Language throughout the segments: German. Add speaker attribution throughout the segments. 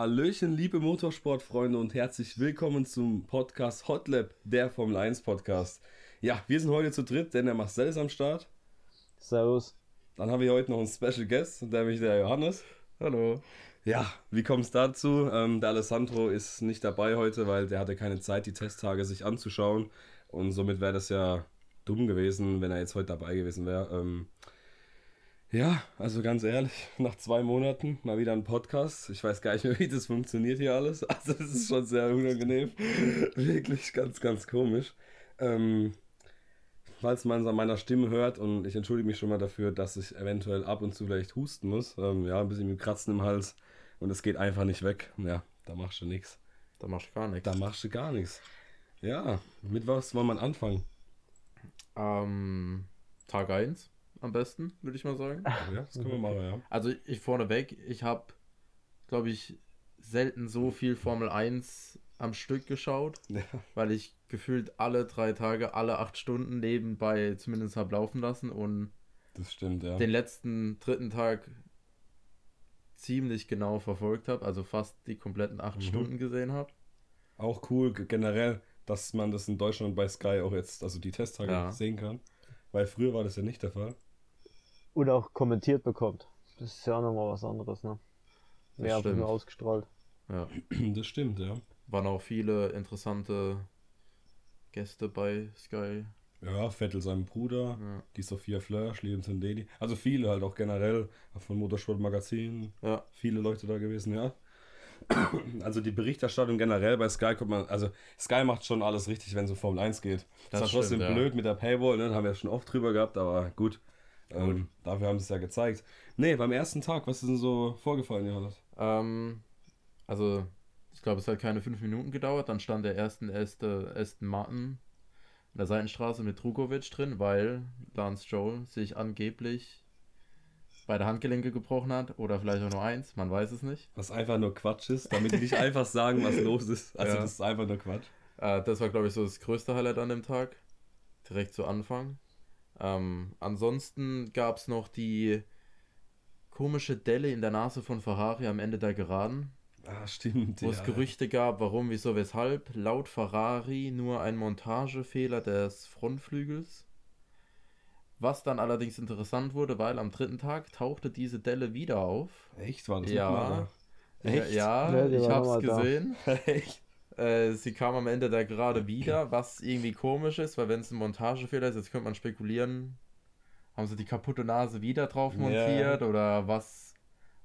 Speaker 1: Hallöchen, liebe Motorsportfreunde und herzlich willkommen zum Podcast Hotlap, der Formel 1 Podcast. Ja, wir sind heute zu dritt, denn der Marcel ist am Start.
Speaker 2: Servus.
Speaker 1: Dann haben wir heute noch einen Special Guest, nämlich der Johannes.
Speaker 3: Hallo.
Speaker 1: Ja, wie kommt es dazu? Ähm, der Alessandro ist nicht dabei heute, weil der hatte keine Zeit, die Testtage sich anzuschauen. Und somit wäre das ja dumm gewesen, wenn er jetzt heute dabei gewesen wäre. Ähm, ja, also ganz ehrlich, nach zwei Monaten mal wieder ein Podcast. Ich weiß gar nicht mehr, wie das funktioniert hier alles. Also es ist schon sehr unangenehm. Wirklich ganz, ganz komisch. Ähm, falls man es an meiner Stimme hört und ich entschuldige mich schon mal dafür, dass ich eventuell ab und zu vielleicht husten muss. Ähm, ja, ein bisschen mit Kratzen im Hals und es geht einfach nicht weg. Ja, da machst du nichts.
Speaker 3: Da machst du gar nichts.
Speaker 1: Da machst du gar nichts. Ja, mit was wollen wir anfangen?
Speaker 3: Ähm, Tag 1 am besten, würde ich mal sagen.
Speaker 1: Ja, das können wir machen, ja.
Speaker 3: Also ich vorneweg, ich habe, glaube ich, selten so viel Formel 1 am Stück geschaut,
Speaker 1: Ja,
Speaker 3: weil ich gefühlt alle drei Tage, alle acht Stunden nebenbei zumindest habe laufen lassen und
Speaker 1: das stimmt, ja.
Speaker 3: den letzten dritten Tag ziemlich genau verfolgt habe, also fast die kompletten acht
Speaker 1: Mhm.
Speaker 3: Stunden gesehen habe.
Speaker 1: Auch cool generell, dass man das in Deutschland bei Sky auch jetzt, also die Testtage
Speaker 3: Ja.
Speaker 1: sehen kann. Weil früher war das ja nicht der Fall.
Speaker 2: Und auch kommentiert bekommt. Das ist ja auch nochmal was anderes, ne?
Speaker 3: Das
Speaker 2: Werbung
Speaker 3: stimmt.
Speaker 2: nur ausgestrahlt.
Speaker 3: Ja.
Speaker 1: Das stimmt, ja.
Speaker 3: Waren auch viele interessante Gäste bei Sky.
Speaker 1: Ja, Vettel sein Bruder,
Speaker 3: Ja.
Speaker 1: die Sophia Fleur, Schlieben Zendeli. Also viele halt auch generell von Motorsport Magazin.
Speaker 3: Ja,
Speaker 1: Viele Leute da gewesen, ja. Also die Berichterstattung generell bei Sky kommt man, also Sky macht schon alles richtig, wenn es um Formel 1 geht. Das,
Speaker 3: Das
Speaker 1: ist trotzdem
Speaker 3: ja.
Speaker 1: blöd mit der Paywall, ne? haben wir schon oft drüber gehabt, aber gut. Ähm, dafür haben sie es ja gezeigt. Nee, beim ersten Tag, was ist denn so vorgefallen, Johannes?
Speaker 3: ähm, also ich glaube, es hat keine fünf Minuten gedauert. Dann stand der erste Aston, Martin in der Seitenstraße mit Drukovic drin, weil Lance Stroll sich angeblich beide Handgelenke gebrochen hat oder vielleicht auch nur eins, man weiß es nicht.
Speaker 1: Was einfach nur Quatsch ist, damit die nicht einfach sagen, was los ist. Also
Speaker 3: Ja.
Speaker 1: das ist einfach nur Quatsch.
Speaker 3: Äh, das war, glaube ich, so das größte Highlight an dem Tag. Direkt zu Anfang. Ähm, ansonsten gab es noch die komische Delle in der Nase von Ferrari am Ende der Geraden,
Speaker 1: Ah, stimmt.
Speaker 3: wo es Gerüchte gab, warum, wieso, weshalb. Laut Ferrari nur ein Montagefehler des Frontflügels. Was dann allerdings interessant wurde, weil am dritten Tag tauchte diese Delle wieder auf.
Speaker 1: Echt? War das
Speaker 3: Ja.
Speaker 1: Echt?
Speaker 3: Ja,
Speaker 2: Ja,
Speaker 3: ich hab's gesehen.
Speaker 1: Echt?
Speaker 3: Äh, sie kam am Ende der Gerade wieder, was irgendwie komisch ist, weil wenn es ein Montagefehler ist, jetzt könnte man spekulieren, haben sie die kaputte Nase wieder drauf
Speaker 1: Ja.
Speaker 3: montiert oder was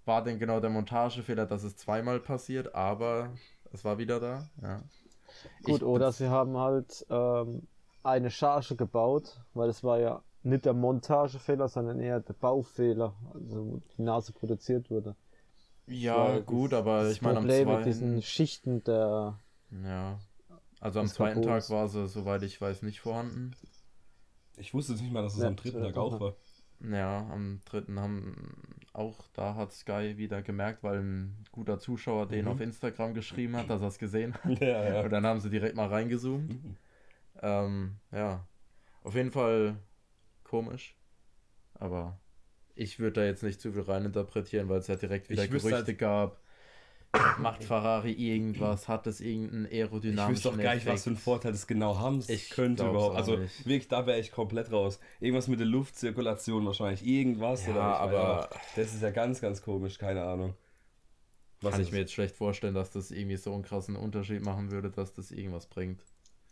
Speaker 3: war denn genau der Montagefehler, dass es zweimal passiert, aber es war wieder da. Ja.
Speaker 2: Gut,
Speaker 3: Ich-
Speaker 2: oder sie haben halt ähm, eine Charge gebaut, weil es war ja nicht der Montagefehler, sondern eher der Baufehler, also wo die Nase produziert wurde.
Speaker 3: Ja, gut, aber ich meine am
Speaker 2: Problem mit diesen
Speaker 3: zweiten.
Speaker 2: Schichten der
Speaker 3: Ja. Also am zweiten Tag war sie, soweit ich weiß, nicht vorhanden.
Speaker 1: Ich wusste nicht mal, dass es
Speaker 2: Ja,
Speaker 1: am dritten
Speaker 2: das
Speaker 1: Tag auch war.
Speaker 3: Ja, am dritten haben auch da hat Sky wieder gemerkt, weil ein guter Zuschauer den
Speaker 1: Mhm.
Speaker 3: auf Instagram geschrieben hat, dass er es gesehen hat.
Speaker 1: Ja, ja.
Speaker 3: Und dann haben sie direkt mal reingezoomt.
Speaker 1: Mhm.
Speaker 3: Ähm, ja, auf jeden Fall komisch. Aber ich würde da jetzt nicht zu viel reininterpretieren, weil es ja direkt wieder Gerüchte
Speaker 1: halt-
Speaker 3: gab. Macht Ferrari irgendwas? Hat es irgendeinen
Speaker 1: Ich
Speaker 3: aerodynamischen
Speaker 1: wüsste doch gar nicht, was für einen? Vorteil das genau haben
Speaker 3: Ich
Speaker 1: könnte überhaupt. Also
Speaker 3: nicht.
Speaker 1: wirklich, da wäre ich komplett raus. Irgendwas mit der Luftzirkulation wahrscheinlich. Irgendwas.
Speaker 3: Ja,
Speaker 1: oder ich,
Speaker 3: aber-
Speaker 1: Das ist ja ganz, ganz komisch. Keine Ahnung. Was
Speaker 3: Kann ich mir jetzt schlecht vorstellen, dass das irgendwie so einen krassen Unterschied machen würde, dass das irgendwas bringt.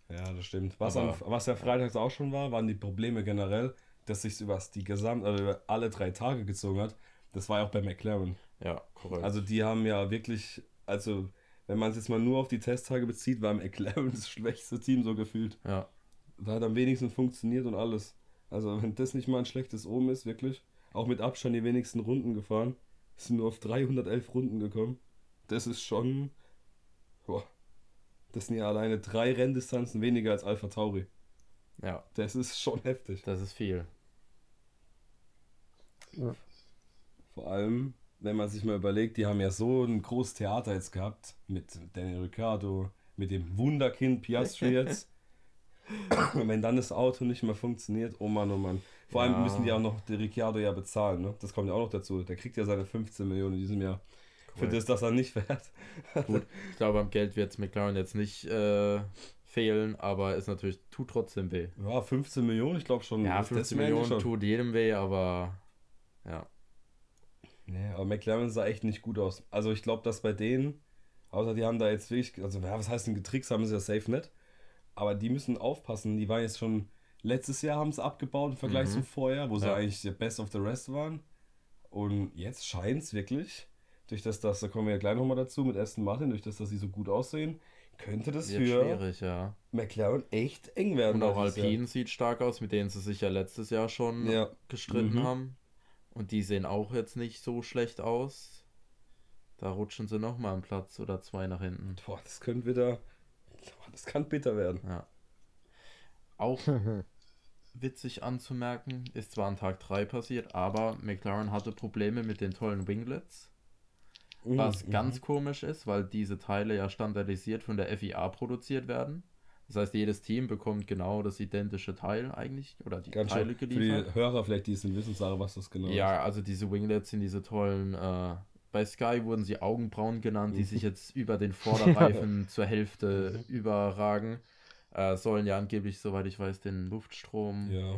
Speaker 1: Ja, das stimmt. Was, am, was ja freitags auch schon war, waren die Probleme generell, dass sich über die gesamt, also über alle drei Tage gezogen hat. Das war ja auch bei McLaren.
Speaker 3: Ja, korrekt.
Speaker 1: Also die haben ja wirklich, also wenn man es jetzt mal nur auf die Testtage bezieht, war McLaren das schwächste Team so gefühlt.
Speaker 3: ja,
Speaker 1: Da hat am wenigsten funktioniert und alles. Also wenn das nicht mal ein schlechtes Omen ist, wirklich. Auch mit Abstand die wenigsten Runden gefahren. Sind nur auf 311 Runden gekommen. Das ist schon. Boah. Das sind ja alleine drei Renndistanzen weniger als Alpha Tauri.
Speaker 3: ja,
Speaker 1: Das ist schon heftig.
Speaker 3: das ist viel.
Speaker 1: Vor allem, wenn man sich mal überlegt, die haben ja so ein großes Theater jetzt gehabt mit Daniel Ricciardo, mit dem Wunderkind Piastri jetzt. Und wenn dann das Auto nicht mehr funktioniert, oh Mann, oh Mann. Vor allem
Speaker 3: Ja.
Speaker 1: müssen die auch noch den Ricciardo ja bezahlen, ne? Das kommt ja auch noch dazu. Der kriegt ja seine 15 Millionen in diesem Jahr. für das, dass er nicht fährt.
Speaker 3: Gut, ich glaube, am Geld wird es McLaren jetzt nicht äh, fehlen, aber es natürlich tut trotzdem weh.
Speaker 1: Ja, 15 Millionen, ich glaube schon.
Speaker 3: Ja,
Speaker 1: das
Speaker 3: 15
Speaker 1: merken wir
Speaker 3: Millionen
Speaker 1: schon.
Speaker 3: tut jedem weh, aber ja.
Speaker 1: Nee, aber McLaren sah echt nicht gut aus. Also ich glaube, dass bei denen, außer die haben da jetzt wirklich, also ja, was heißt denn getrickst, haben sie ja safe nicht. Aber die müssen aufpassen. Die waren jetzt schon, letztes Jahr haben sie abgebaut im Vergleich
Speaker 3: Mhm.
Speaker 1: zum Vorjahr, wo sie
Speaker 3: Ja.
Speaker 1: eigentlich der Best of the Rest waren. Und jetzt scheint es wirklich, durch das, das, da kommen wir ja gleich nochmal dazu mit Aston Martin, durch das, dass sie so gut aussehen, könnte das
Speaker 3: Wird
Speaker 1: für
Speaker 3: ja.
Speaker 1: McLaren echt eng werden.
Speaker 3: Und auch. Alpine sieht stark aus, mit denen sie sich ja letztes Jahr schon
Speaker 1: Ja.
Speaker 3: gestritten
Speaker 1: Mhm.
Speaker 3: haben. Und die sehen auch jetzt nicht so schlecht aus. Da rutschen sie nochmal einen Platz oder zwei nach hinten.
Speaker 1: Boah, das könnte wieder, das kann bitter werden.
Speaker 3: Ja. Auch witzig anzumerken, ist zwar an Tag 3 passiert, aber McLaren hatte Probleme mit den tollen Winglets. Was
Speaker 1: Mhm.
Speaker 3: ganz komisch ist, weil diese Teile ja standardisiert von der FIA produziert werden. Das heißt, jedes Team bekommt genau das identische Teil eigentlich oder die
Speaker 1: Ganz
Speaker 3: Teile
Speaker 1: schön. Für
Speaker 3: geliefert.
Speaker 1: die Hörer vielleicht, die es nicht wissen, sagen, was das genau ist.
Speaker 3: Ja, also diese Winglets sind diese tollen. Äh, bei Sky wurden sie Augenbrauen genannt, die sich jetzt über den Vorderreifen zur Hälfte überragen. Äh, sollen ja angeblich, soweit ich weiß, den Luftstrom
Speaker 1: Ja.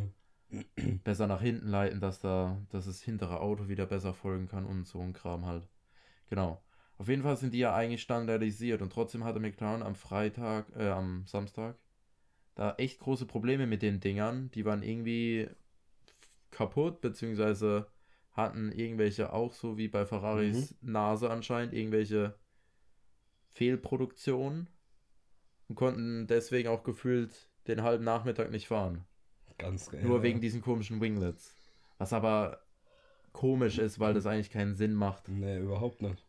Speaker 3: besser nach hinten leiten, dass da, dass das hintere Auto wieder besser folgen kann und so ein Kram halt. Genau. Auf jeden Fall sind die ja eigentlich standardisiert und trotzdem hatte McLaren am Freitag, äh, am Samstag da echt große Probleme mit den Dingern. Die waren irgendwie kaputt, beziehungsweise hatten irgendwelche auch so wie bei Ferraris Nase anscheinend irgendwelche Fehlproduktionen und konnten deswegen auch gefühlt den halben Nachmittag nicht fahren.
Speaker 1: Ganz geil.
Speaker 3: Nur wegen diesen komischen Winglets. Was aber komisch ist, weil das eigentlich keinen Sinn macht.
Speaker 1: Nee, überhaupt nicht.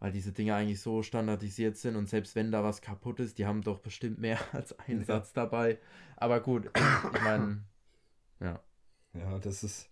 Speaker 3: Weil diese Dinge eigentlich so standardisiert sind und selbst wenn da was kaputt ist, die haben doch bestimmt mehr als einen
Speaker 1: Ja.
Speaker 3: Satz dabei. Aber gut, ich meine, ja.
Speaker 1: Ja, das ist.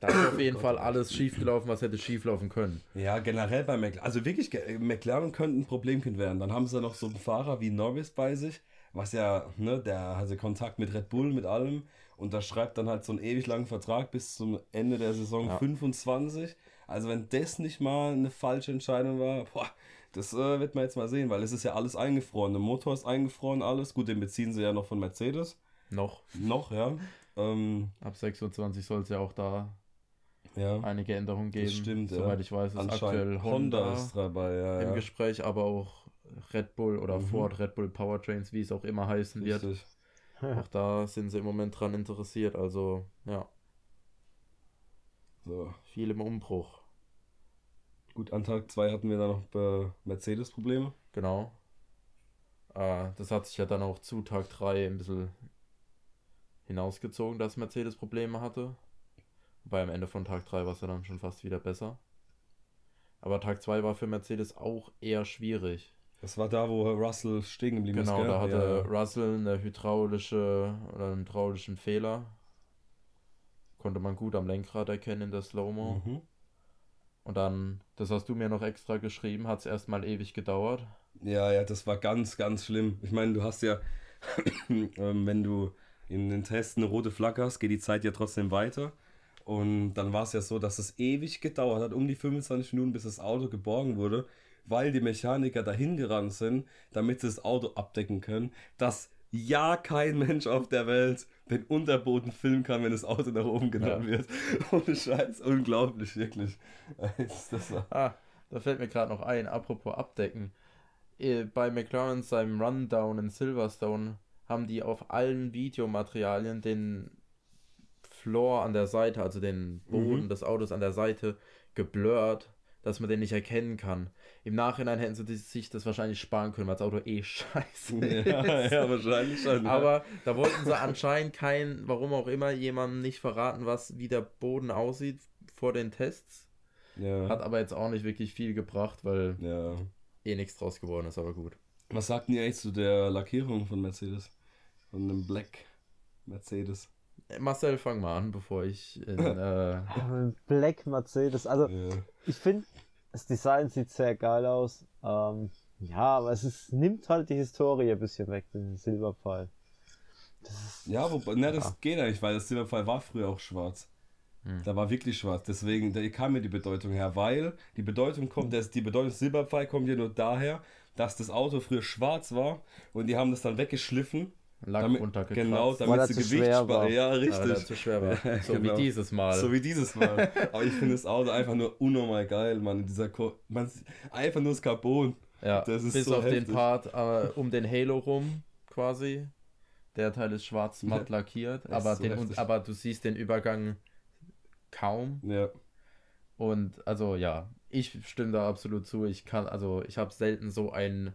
Speaker 3: Da ist auf jeden Fall alles schiefgelaufen, was hätte schieflaufen können.
Speaker 1: Ja, generell bei McLaren. Also wirklich, McLaren könnte ein Problemkind werden. Dann haben sie noch so einen Fahrer wie Norris bei sich, was ja, ne, der hatte Kontakt mit Red Bull, mit allem. Und da schreibt dann halt so einen ewig langen Vertrag bis zum Ende der Saison
Speaker 3: Ja.
Speaker 1: 25. Also wenn das nicht mal eine falsche Entscheidung war, boah, das äh, wird man jetzt mal sehen, weil es ist ja alles eingefroren. Der Motor ist eingefroren, alles. Gut, den beziehen sie ja noch von Mercedes.
Speaker 3: Noch.
Speaker 1: Noch, ja. Ähm,
Speaker 3: Ab 26 soll es ja auch da
Speaker 1: ja.
Speaker 3: einige Änderungen geben.
Speaker 1: Stimmt, ja.
Speaker 3: Soweit ich weiß, ist aktuell Honda,
Speaker 1: Honda ist dabei, ja.
Speaker 3: im
Speaker 1: ja.
Speaker 3: Gespräch, aber auch Red Bull oder
Speaker 1: Mhm.
Speaker 3: Ford, Red Bull Powertrains, wie es auch immer heißen wird.
Speaker 1: Richtig.
Speaker 3: Auch da sind sie im Moment dran interessiert. Also, ja,
Speaker 1: So.
Speaker 3: viel im Umbruch.
Speaker 1: Gut, an Tag 2 hatten wir dann noch äh, Mercedes-Probleme.
Speaker 3: Genau. Äh, das hat sich ja dann auch zu Tag 3 ein bisschen hinausgezogen, dass Mercedes Probleme hatte. Wobei am Ende von Tag 3 war es ja dann schon fast wieder besser. Aber Tag 2 war für Mercedes auch eher schwierig.
Speaker 1: Das war da, wo Russell stehen geblieben
Speaker 3: Genau,
Speaker 1: ist. gell?
Speaker 3: da hatte
Speaker 1: ja.
Speaker 3: Russell eine hydraulische oder einen hydraulischen Fehler. Konnte man gut am Lenkrad erkennen in der Slow-Mo.
Speaker 1: Mhm.
Speaker 3: Und dann, das hast du mir noch extra geschrieben, hat es erstmal ewig gedauert.
Speaker 1: Ja, ja, das war ganz, ganz schlimm. Ich meine, du hast ja, ähm, wenn du in den Tests eine rote Flagge hast, geht die Zeit ja trotzdem weiter. Und dann war es ja so, dass es ewig gedauert hat, um die 25 Minuten, bis das Auto geborgen wurde, weil die Mechaniker dahin gerannt sind, damit sie das Auto abdecken können, dass ja kein Mensch auf der Welt den Unterboden filmen kann, wenn das Auto nach oben genommen
Speaker 3: Ja.
Speaker 1: wird. Ohne Scheiß, unglaublich, wirklich.
Speaker 3: Ah, da fällt mir gerade noch ein, apropos abdecken. Äh, Bei McLaren seinem Rundown in Silverstone haben die auf allen Videomaterialien den Floor an der Seite, also den Boden
Speaker 1: Mhm.
Speaker 3: des Autos an der Seite, geblurrt, dass man den nicht erkennen kann. Im Nachhinein hätten sie sich das wahrscheinlich sparen können, weil das Auto eh scheiße
Speaker 1: ja,
Speaker 3: ist.
Speaker 1: ja, wahrscheinlich schon. ja.
Speaker 3: Aber da wollten sie anscheinend kein, warum auch immer, jemandem nicht verraten, was wie der Boden aussieht vor den Tests.
Speaker 1: ja.
Speaker 3: Hat aber jetzt auch nicht wirklich viel gebracht, weil
Speaker 1: Ja.
Speaker 3: eh nichts draus geworden ist, aber gut.
Speaker 1: Was sagten die eigentlich zu der Lackierung von Mercedes? Von einem Black Mercedes.
Speaker 3: Marcel, fang mal an, bevor ich in, äh,
Speaker 2: Black Mercedes. Also,
Speaker 1: Ja.
Speaker 2: ich finde, das Design sieht sehr geil aus. Ähm, ja, aber es ist, nimmt halt die Historie ein bisschen weg, den Silberpfeil. Ist,
Speaker 1: Ja, wobei, ne, das geht eigentlich, weil das Silberpfeil war früher auch schwarz.
Speaker 3: Hm.
Speaker 1: Da war wirklich schwarz. Deswegen, da kam mir die Bedeutung her, weil die Bedeutung kommt, das, die Bedeutung Silberpfeil kommt ja nur daher, dass das Auto früher schwarz war und die haben das dann weggeschliffen.
Speaker 3: Lack
Speaker 1: Damit,
Speaker 3: runtergekratzt.
Speaker 1: genau, damit sie Gewicht sparen.
Speaker 2: war.
Speaker 1: Ja,
Speaker 3: Ja,
Speaker 1: richtig.
Speaker 3: weil er zu schwer war.
Speaker 1: Ja,
Speaker 3: So
Speaker 1: genau.
Speaker 3: wie dieses Mal.
Speaker 1: So wie dieses Mal. Aber ich finde das Auto einfach nur unnormal geil, Mann. Dieser Ko man, einfach nur das Carbon.
Speaker 3: ja,
Speaker 1: das ist
Speaker 3: bis
Speaker 1: so
Speaker 3: auf den
Speaker 1: heftig.
Speaker 3: Part äh, um den Halo rum quasi. Der Teil ist schwarz matt
Speaker 1: Ja.
Speaker 3: lackiert,
Speaker 1: Das
Speaker 3: aber,
Speaker 1: so
Speaker 3: den,
Speaker 1: heftig.
Speaker 3: aber du siehst den Übergang kaum.
Speaker 1: Ja.
Speaker 3: Und also ja, ich stimme da absolut zu. Ich kann, also ich habe selten so ein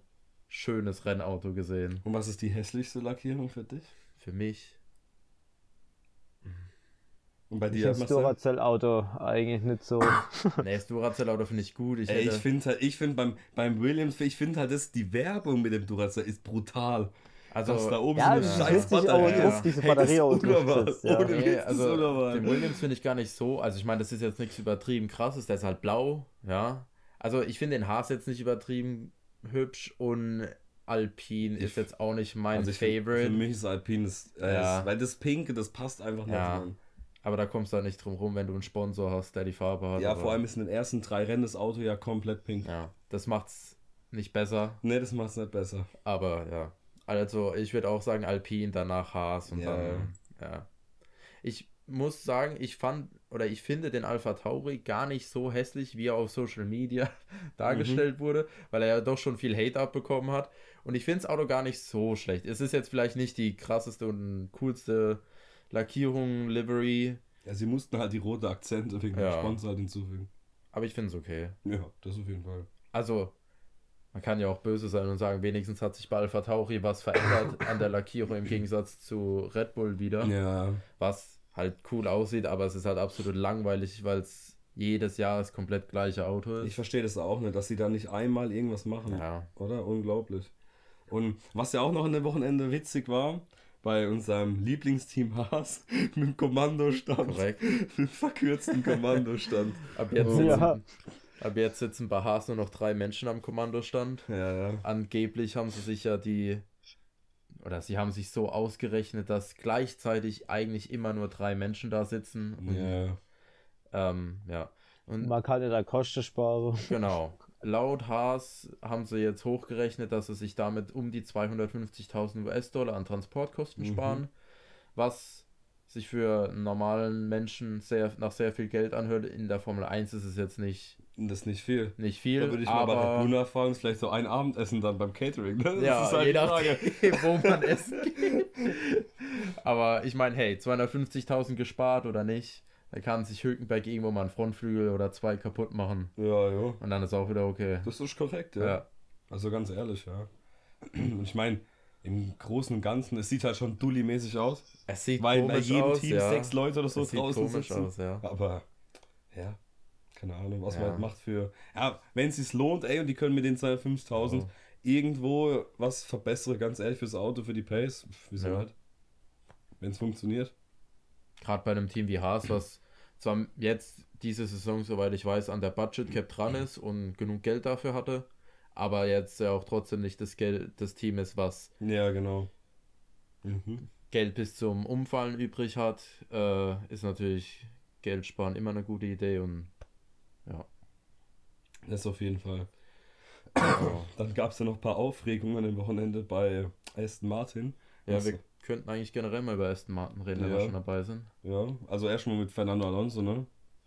Speaker 3: schönes Rennauto gesehen.
Speaker 1: Und was ist die hässlichste Lackierung für dich?
Speaker 3: Für mich.
Speaker 1: Und bei
Speaker 2: Ich
Speaker 1: dir,
Speaker 2: das? Duracell-Auto eigentlich nicht so.
Speaker 3: Nee, das Duracell-Auto finde ich gut. Ich
Speaker 1: Ey, ich finde halt, ich finde beim, beim Williams, ich finde halt, das, die Werbung mit dem Duracell ist brutal.
Speaker 3: also
Speaker 1: dass da oben
Speaker 2: Ja,
Speaker 1: so
Speaker 2: das
Speaker 1: eine
Speaker 2: ist
Speaker 1: scheiß Batterie
Speaker 3: drauf,
Speaker 1: ist.
Speaker 2: diese
Speaker 1: Hey, das
Speaker 2: Batterie
Speaker 1: ist
Speaker 2: auch drauf
Speaker 1: unnormal.
Speaker 2: ist, ja.
Speaker 1: Ohne
Speaker 3: Nee,
Speaker 1: das
Speaker 3: also den Williams finde ich gar nicht so. Also ich meine, das ist jetzt nichts übertrieben krasses, der ist halt blau, ja. Also ich finde den Haas jetzt nicht übertrieben hübsch und Alpine ist jetzt auch nicht mein
Speaker 1: Also ich
Speaker 3: Favorite.
Speaker 1: Für mich ist Alpine, das, äh,
Speaker 3: Ja.
Speaker 1: das, weil das Pinke, das passt einfach nicht,
Speaker 3: Ja. Aber da kommst du halt nicht drum rum, wenn du einen Sponsor hast, der die Farbe hat.
Speaker 1: Ja, vor allem ist in den ersten drei Rennen das Auto ja komplett pink.
Speaker 3: Ja, das macht's nicht besser,
Speaker 1: Nee, das macht es nicht besser.
Speaker 3: aber ja. Also ich würde auch sagen Alpine, danach Haas und
Speaker 1: Ja.
Speaker 3: dann, ja. Ich muss sagen, ich fand oder ich finde den Alpha Tauri gar nicht so hässlich, wie er auf Social Media dargestellt wurde, weil er ja doch schon viel Hate abbekommen hat. Und ich finde das Auto gar nicht so schlecht. Es ist jetzt vielleicht nicht die krasseste und coolste Lackierung, Livery,
Speaker 1: Ja, sie mussten halt die rote Akzente wegen dem
Speaker 3: Ja.
Speaker 1: Sponsor halt hinzufügen.
Speaker 3: aber ich finde es okay.
Speaker 1: Ja, das auf jeden Fall.
Speaker 3: Also, man kann ja auch böse sein und sagen, wenigstens hat sich bei Alpha Tauri was verändert an der Lackierung im Gegensatz zu Red Bull wieder.
Speaker 1: Ja,
Speaker 3: Was halt cool aussieht, aber es ist halt absolut langweilig, weil es jedes Jahr das komplett gleiche Auto
Speaker 1: ich
Speaker 3: ist.
Speaker 1: verstehe das auch nicht, dass sie da nicht einmal irgendwas machen.
Speaker 3: Ja.
Speaker 1: Oder? Unglaublich. Und was ja auch noch in dem Wochenende witzig war, bei unserem Lieblingsteam Haas mit dem Kommandostand.
Speaker 3: Korrekt.
Speaker 1: Mit dem verkürzten Kommandostand.
Speaker 3: Ab jetzt,
Speaker 1: Oh.
Speaker 3: sitzen, ab jetzt sitzen bei Haas nur noch drei Menschen am Kommandostand.
Speaker 1: Ja, ja.
Speaker 3: Angeblich haben sie sich ja die, oder sie haben sich so ausgerechnet, dass gleichzeitig eigentlich immer nur drei Menschen da sitzen. Und,
Speaker 1: Ja.
Speaker 3: ähm, ja. Und
Speaker 2: Man kann ja da Kosten sparen.
Speaker 3: Genau. Laut Haas haben sie jetzt hochgerechnet, dass sie sich damit um die 250.000 US-Dollar an Transportkosten
Speaker 1: Mhm.
Speaker 3: sparen, was sich für einen normalen Menschen sehr, nach sehr viel Geld anhört. In der Formel 1 ist es jetzt nicht,
Speaker 1: Das ist nicht viel.
Speaker 3: nicht viel,
Speaker 1: Da würde ich mal bei Red
Speaker 3: aber
Speaker 1: Bull nachfragen, vielleicht so ein Abendessen dann beim Catering. Ne? Das
Speaker 3: ja,
Speaker 1: ist halt
Speaker 3: je nachdem, wo man essen geht. aber ich meine, hey, 250.000 gespart oder nicht, da kann sich Hülkenberg irgendwo mal einen Frontflügel oder zwei kaputt machen
Speaker 1: Ja, ja.
Speaker 3: und dann ist auch wieder okay.
Speaker 1: Das ist korrekt, ja.
Speaker 3: Ja.
Speaker 1: Also ganz ehrlich, ja. Und ich meine, im Großen und Ganzen, es sieht halt schon Dulli-mäßig aus.
Speaker 3: Es sieht
Speaker 1: Weil bei
Speaker 3: komisch
Speaker 1: jedem
Speaker 3: aus,
Speaker 1: Team
Speaker 3: ja.
Speaker 1: sechs Leute oder so
Speaker 3: Es sieht
Speaker 1: draußen
Speaker 3: komisch
Speaker 1: sitzen.
Speaker 3: aus, ja.
Speaker 1: Aber, ja, keine Ahnung, was man
Speaker 3: Ja.
Speaker 1: halt macht für. Ja, wenn es sich lohnt, ey, und die können mit den 250.000
Speaker 3: Ja.
Speaker 1: irgendwo was verbessern, ganz ehrlich, fürs Auto, für die Pace. Wieso
Speaker 3: Ja.
Speaker 1: nicht? Wenn es funktioniert.
Speaker 3: Gerade bei einem Team wie Haas, was zwar jetzt diese Saison, soweit ich weiß, an der Budget Cap dran ist und genug Geld dafür hatte, aber jetzt ja auch trotzdem nicht das Geld das Team ist, was
Speaker 1: Ja, genau. Mhm.
Speaker 3: Geld bis zum Umfallen übrig hat, äh, ist natürlich Geld sparen immer eine gute Idee und ja.
Speaker 1: Das auf jeden Fall. Dann gab es ja noch ein paar Aufregungen am Wochenende bei Aston Martin.
Speaker 3: ja
Speaker 1: Was-
Speaker 3: wir könnten eigentlich generell mal über Aston Martin reden, wenn wir
Speaker 1: Ja.
Speaker 3: schon dabei sind.
Speaker 1: Ja, also erstmal mit Fernando Alonso, ne?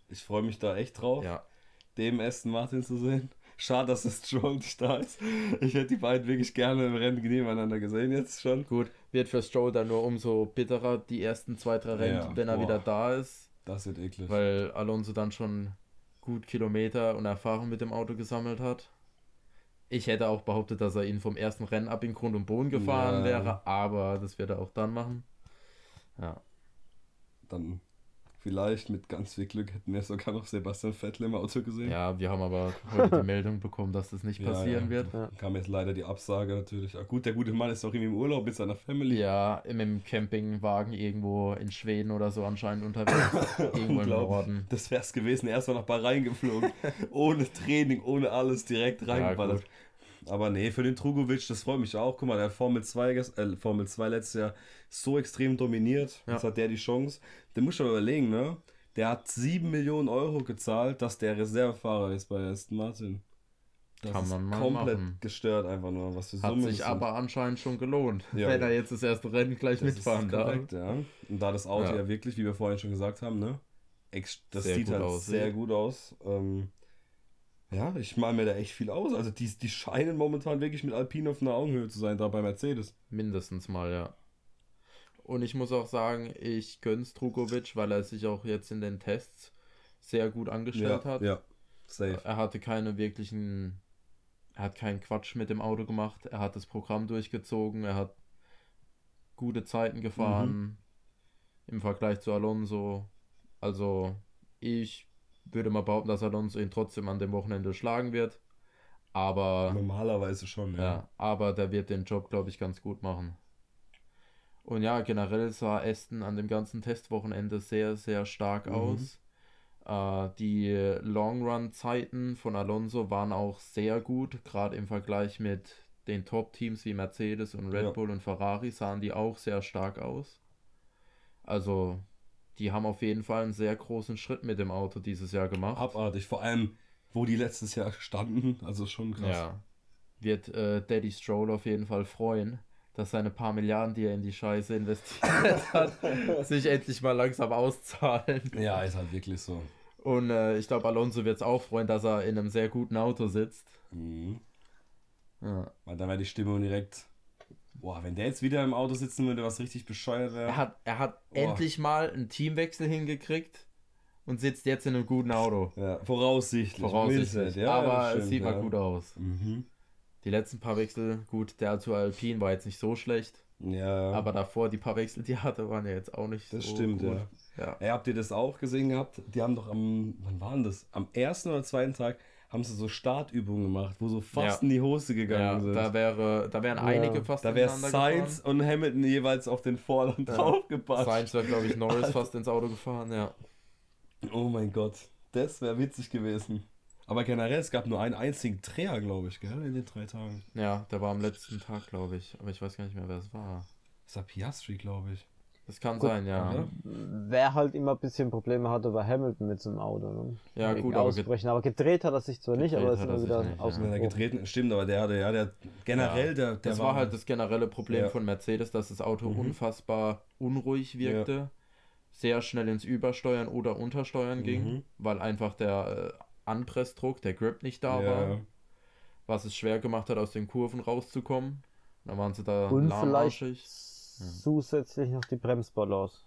Speaker 1: Ich freue mich da echt drauf,
Speaker 3: Ja,
Speaker 1: dem Aston Martin zu sehen. Schade, dass es Stroll nicht da ist. Ich hätte die beiden wirklich gerne im Rennen nebeneinander gesehen jetzt schon.
Speaker 3: gut, wird für Stroll dann nur umso bitterer die ersten zwei, drei Rennen,
Speaker 1: Ja,
Speaker 3: wenn er
Speaker 1: boah.
Speaker 3: wieder da ist.
Speaker 1: Das wird eklig.
Speaker 3: weil Alonso dann schon gut Kilometer und Erfahrung mit dem Auto gesammelt hat. Ich hätte auch behauptet, dass er ihn vom ersten Rennen ab in Grund und Boden gefahren
Speaker 1: Ja.
Speaker 3: wäre, aber das wird er auch dann machen. Ja,
Speaker 1: Dann vielleicht mit ganz viel Glück hätten wir sogar noch Sebastian Vettel im Auto gesehen.
Speaker 3: ja wir haben aber heute die Meldung bekommen, dass das nicht
Speaker 1: Ja,
Speaker 3: passieren
Speaker 1: ja.
Speaker 3: wird.
Speaker 2: Ja.
Speaker 1: Kam jetzt leider die Absage natürlich. Ah, gut, der gute Mann ist auch irgendwie im Urlaub mit seiner Family.
Speaker 3: Ja, im, Campingwagen irgendwo in Schweden oder so anscheinend unterwegs. irgendwo im
Speaker 1: Unglaublich.
Speaker 3: Norden.
Speaker 1: Das wär's gewesen. Erstmal nach Bahrain geflogen. ohne Training, ohne alles, direkt
Speaker 3: Ja,
Speaker 1: reingeballert.
Speaker 3: gut.
Speaker 1: Aber nee, für den Trugovic, das freut mich auch. Guck mal, der Formel 2, ges- äh, Formel 2 letztes Jahr so extrem dominiert.
Speaker 3: Ja.
Speaker 1: Jetzt hat der die Chance. Den muss ich aber überlegen, ne? der hat 7 Millionen Euro gezahlt, dass der Reservefahrer ist bei Aston Martin. Das
Speaker 3: Kann
Speaker 1: ist
Speaker 3: man mal
Speaker 1: komplett
Speaker 3: machen.
Speaker 1: gestört einfach nur, was für
Speaker 3: Hat
Speaker 1: Summen
Speaker 3: sich aber anscheinend schon gelohnt,
Speaker 1: Ja.
Speaker 3: wenn er jetzt das erste Rennen gleich
Speaker 1: Das
Speaker 3: mitfahren darf.
Speaker 1: korrekt, ja. Und da das Auto ja.
Speaker 3: Ja.
Speaker 1: wirklich, wie wir vorhin schon gesagt haben, ne? Das
Speaker 3: Sehr
Speaker 1: sieht halt
Speaker 3: aussieht.
Speaker 1: sehr gut aus. Ähm, ja, ich mal mir da echt viel aus. Also die, die scheinen momentan wirklich mit Alpine auf einer Augenhöhe zu sein, da bei Mercedes.
Speaker 3: Mindestens mal, ja. Und ich muss auch sagen, ich gönn's Drukovic, weil er sich auch jetzt in den Tests sehr gut angestellt
Speaker 1: ja,
Speaker 3: hat.
Speaker 1: ja, safe.
Speaker 3: Er hatte keine wirklichen, er hat keinen Quatsch mit dem Auto gemacht. Er hat das Programm durchgezogen. Er hat gute Zeiten gefahren im Vergleich zu Alonso. Also ich würde mal behaupten, dass Alonso ihn trotzdem an dem Wochenende schlagen wird. Aber
Speaker 1: Normalerweise schon, ja.
Speaker 3: ja, aber der wird den Job, glaube ich, ganz gut machen. Und ja, generell sah Aston an dem ganzen Testwochenende sehr, sehr stark
Speaker 1: Mhm.
Speaker 3: aus. Äh, die Long-Run-Zeiten von Alonso waren auch sehr gut, gerade im Vergleich mit den Top-Teams wie Mercedes und Red
Speaker 1: Ja.
Speaker 3: Bull und Ferrari sahen die auch sehr stark aus. Also, die haben auf jeden Fall einen sehr großen Schritt mit dem Auto dieses Jahr gemacht.
Speaker 1: Abartig. Vor allem, wo die letztes Jahr standen. Also schon krass.
Speaker 3: Ja. Wird äh, Daddy Stroll auf jeden Fall freuen, dass seine paar Milliarden, die er in die Scheiße investiert hat, sich endlich mal langsam auszahlen.
Speaker 1: Ja, ist halt wirklich so.
Speaker 3: Und äh, ich glaube, Alonso wird es auch freuen, dass er in einem sehr guten Auto sitzt.
Speaker 1: Mhm.
Speaker 3: Ja.
Speaker 1: Weil dann wäre die Stimmung direkt. Boah, wenn der jetzt wieder im Auto sitzen würde, was richtig bescheuert wäre.
Speaker 3: Er hat, er hat
Speaker 1: Boah.
Speaker 3: endlich mal einen Teamwechsel hingekriegt und sitzt jetzt in einem guten Auto.
Speaker 1: Ja, voraussichtlich.
Speaker 3: Voraussichtlich.
Speaker 1: Ja,
Speaker 3: Aber es sieht
Speaker 1: ja.
Speaker 3: mal gut aus.
Speaker 1: Mhm.
Speaker 3: Die letzten paar Wechsel, gut, der zu Alpine war jetzt nicht so schlecht.
Speaker 1: Ja,
Speaker 3: Aber davor, die paar Wechsel, die er hatte, waren ja jetzt auch nicht
Speaker 1: das
Speaker 3: so
Speaker 1: stimmt,
Speaker 3: gut.
Speaker 1: ja.
Speaker 3: ja.
Speaker 1: Ey, habt ihr das auch gesehen gehabt? Die haben doch am, wann waren das? Am ersten oder zweiten Tag haben sie so Startübungen gemacht, wo so fast
Speaker 3: Ja.
Speaker 1: in die Hose
Speaker 3: Ja,
Speaker 1: gegangen sind.
Speaker 3: da wäre, da wären
Speaker 2: Ja.
Speaker 3: einige fast
Speaker 1: Da wäre Sainz und Hamilton jeweils auf den Vorderland
Speaker 3: Ja.
Speaker 1: draufgepasst.
Speaker 3: Sainz wäre, glaube ich, Norris fast ins Auto gefahren, ja.
Speaker 1: Oh mein Gott, das wäre witzig gewesen. Aber generell, es gab nur einen einzigen Dreher, glaube ich, gell, in den drei Tagen.
Speaker 3: Ja, der war am letzten Tag, glaube ich. Aber ich weiß gar nicht mehr, wer es war.
Speaker 1: Das war Piastri, glaube ich.
Speaker 3: Das kann
Speaker 2: Gut,
Speaker 3: sein, ja.
Speaker 1: oder?
Speaker 2: Wer halt immer ein bisschen Probleme hatte, war Hamilton mit so einem Auto. Ne?
Speaker 3: Ja,
Speaker 2: Wegen
Speaker 3: gut, aber get-
Speaker 2: Ausbrechen. Aber gedreht hat er sich zwar nicht,
Speaker 3: Gedreht
Speaker 2: aber ist
Speaker 3: hat er
Speaker 2: immer wieder
Speaker 3: nicht, ja.
Speaker 1: Getreten stimmt, aber der hatte, ja, der generell,
Speaker 3: Ja,
Speaker 1: der, der
Speaker 3: das war halt das generelle Problem
Speaker 1: Ja.
Speaker 3: von Mercedes, dass das Auto
Speaker 1: Mhm.
Speaker 3: unfassbar unruhig wirkte, sehr schnell ins Übersteuern oder Untersteuern ging,
Speaker 1: Mhm.
Speaker 3: weil einfach der äh, Anpressdruck, der Grip nicht da
Speaker 1: ja,
Speaker 3: war, was es schwer gemacht hat, aus den Kurven rauszukommen. Dann waren sie da lahmarschig.
Speaker 2: Zusätzlich noch die Bremsbalance.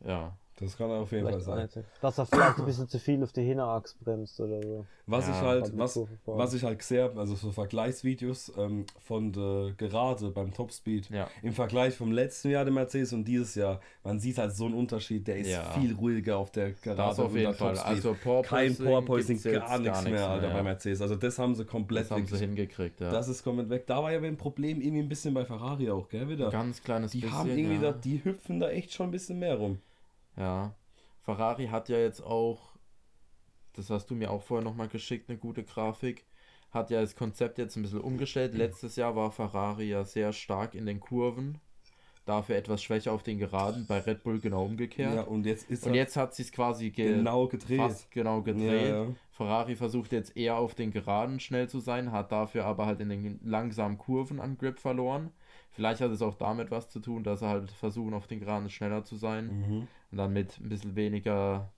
Speaker 3: Ja,
Speaker 1: das kann auf jeden Fall
Speaker 2: Vielleicht
Speaker 1: sein.
Speaker 2: einzig. Dass er vielleicht ein bisschen zu viel auf die Hinterachs bremst oder so.
Speaker 1: Was
Speaker 3: Ja,
Speaker 1: ich halt, was, was ich halt gesehen habe, also so Vergleichsvideos ähm, von der Gerade beim Topspeed
Speaker 3: ja.
Speaker 1: im Vergleich vom letzten Jahr der Mercedes und dieses Jahr, man sieht halt so einen Unterschied, der ist
Speaker 3: Ja.
Speaker 1: viel ruhiger auf der Gerade
Speaker 3: Das auf jeden Fall.
Speaker 1: Topspeed.
Speaker 3: Also
Speaker 1: Kein Porpoising,
Speaker 3: jetzt
Speaker 1: gar nichts mehr, Alter, bei. Mercedes. Also das haben sie komplett
Speaker 3: Das haben sie hingekriegt, ja.
Speaker 1: Das ist komplett weg. Da war ja ein Problem irgendwie ein bisschen bei Ferrari auch, gell, wieder.
Speaker 3: Ganz kleines
Speaker 1: die
Speaker 3: bisschen.
Speaker 1: haben irgendwie
Speaker 3: ja.
Speaker 1: da, die hüpfen da echt schon ein bisschen mehr rum.
Speaker 3: Ja, Ferrari hat ja jetzt auch, das hast du mir auch vorher nochmal geschickt, eine gute Grafik, hat ja das Konzept jetzt ein bisschen umgestellt. Letztes Jahr war Ferrari ja sehr stark in den Kurven, dafür etwas schwächer auf den Geraden, bei Red Bull genau umgekehrt.
Speaker 1: Ja, und jetzt ist
Speaker 3: Und jetzt hat sie es quasi ge
Speaker 1: genau gedreht.
Speaker 3: fast genau gedreht.
Speaker 1: Ja, ja.
Speaker 3: Ferrari versucht jetzt eher auf den Geraden schnell zu sein, hat dafür aber halt in den langsamen Kurven an Grip verloren. Vielleicht hat es auch damit was zu tun, dass sie halt versuchen, auf den Geraden schneller zu sein
Speaker 1: Mhm.
Speaker 3: und dann mit ein bisschen weniger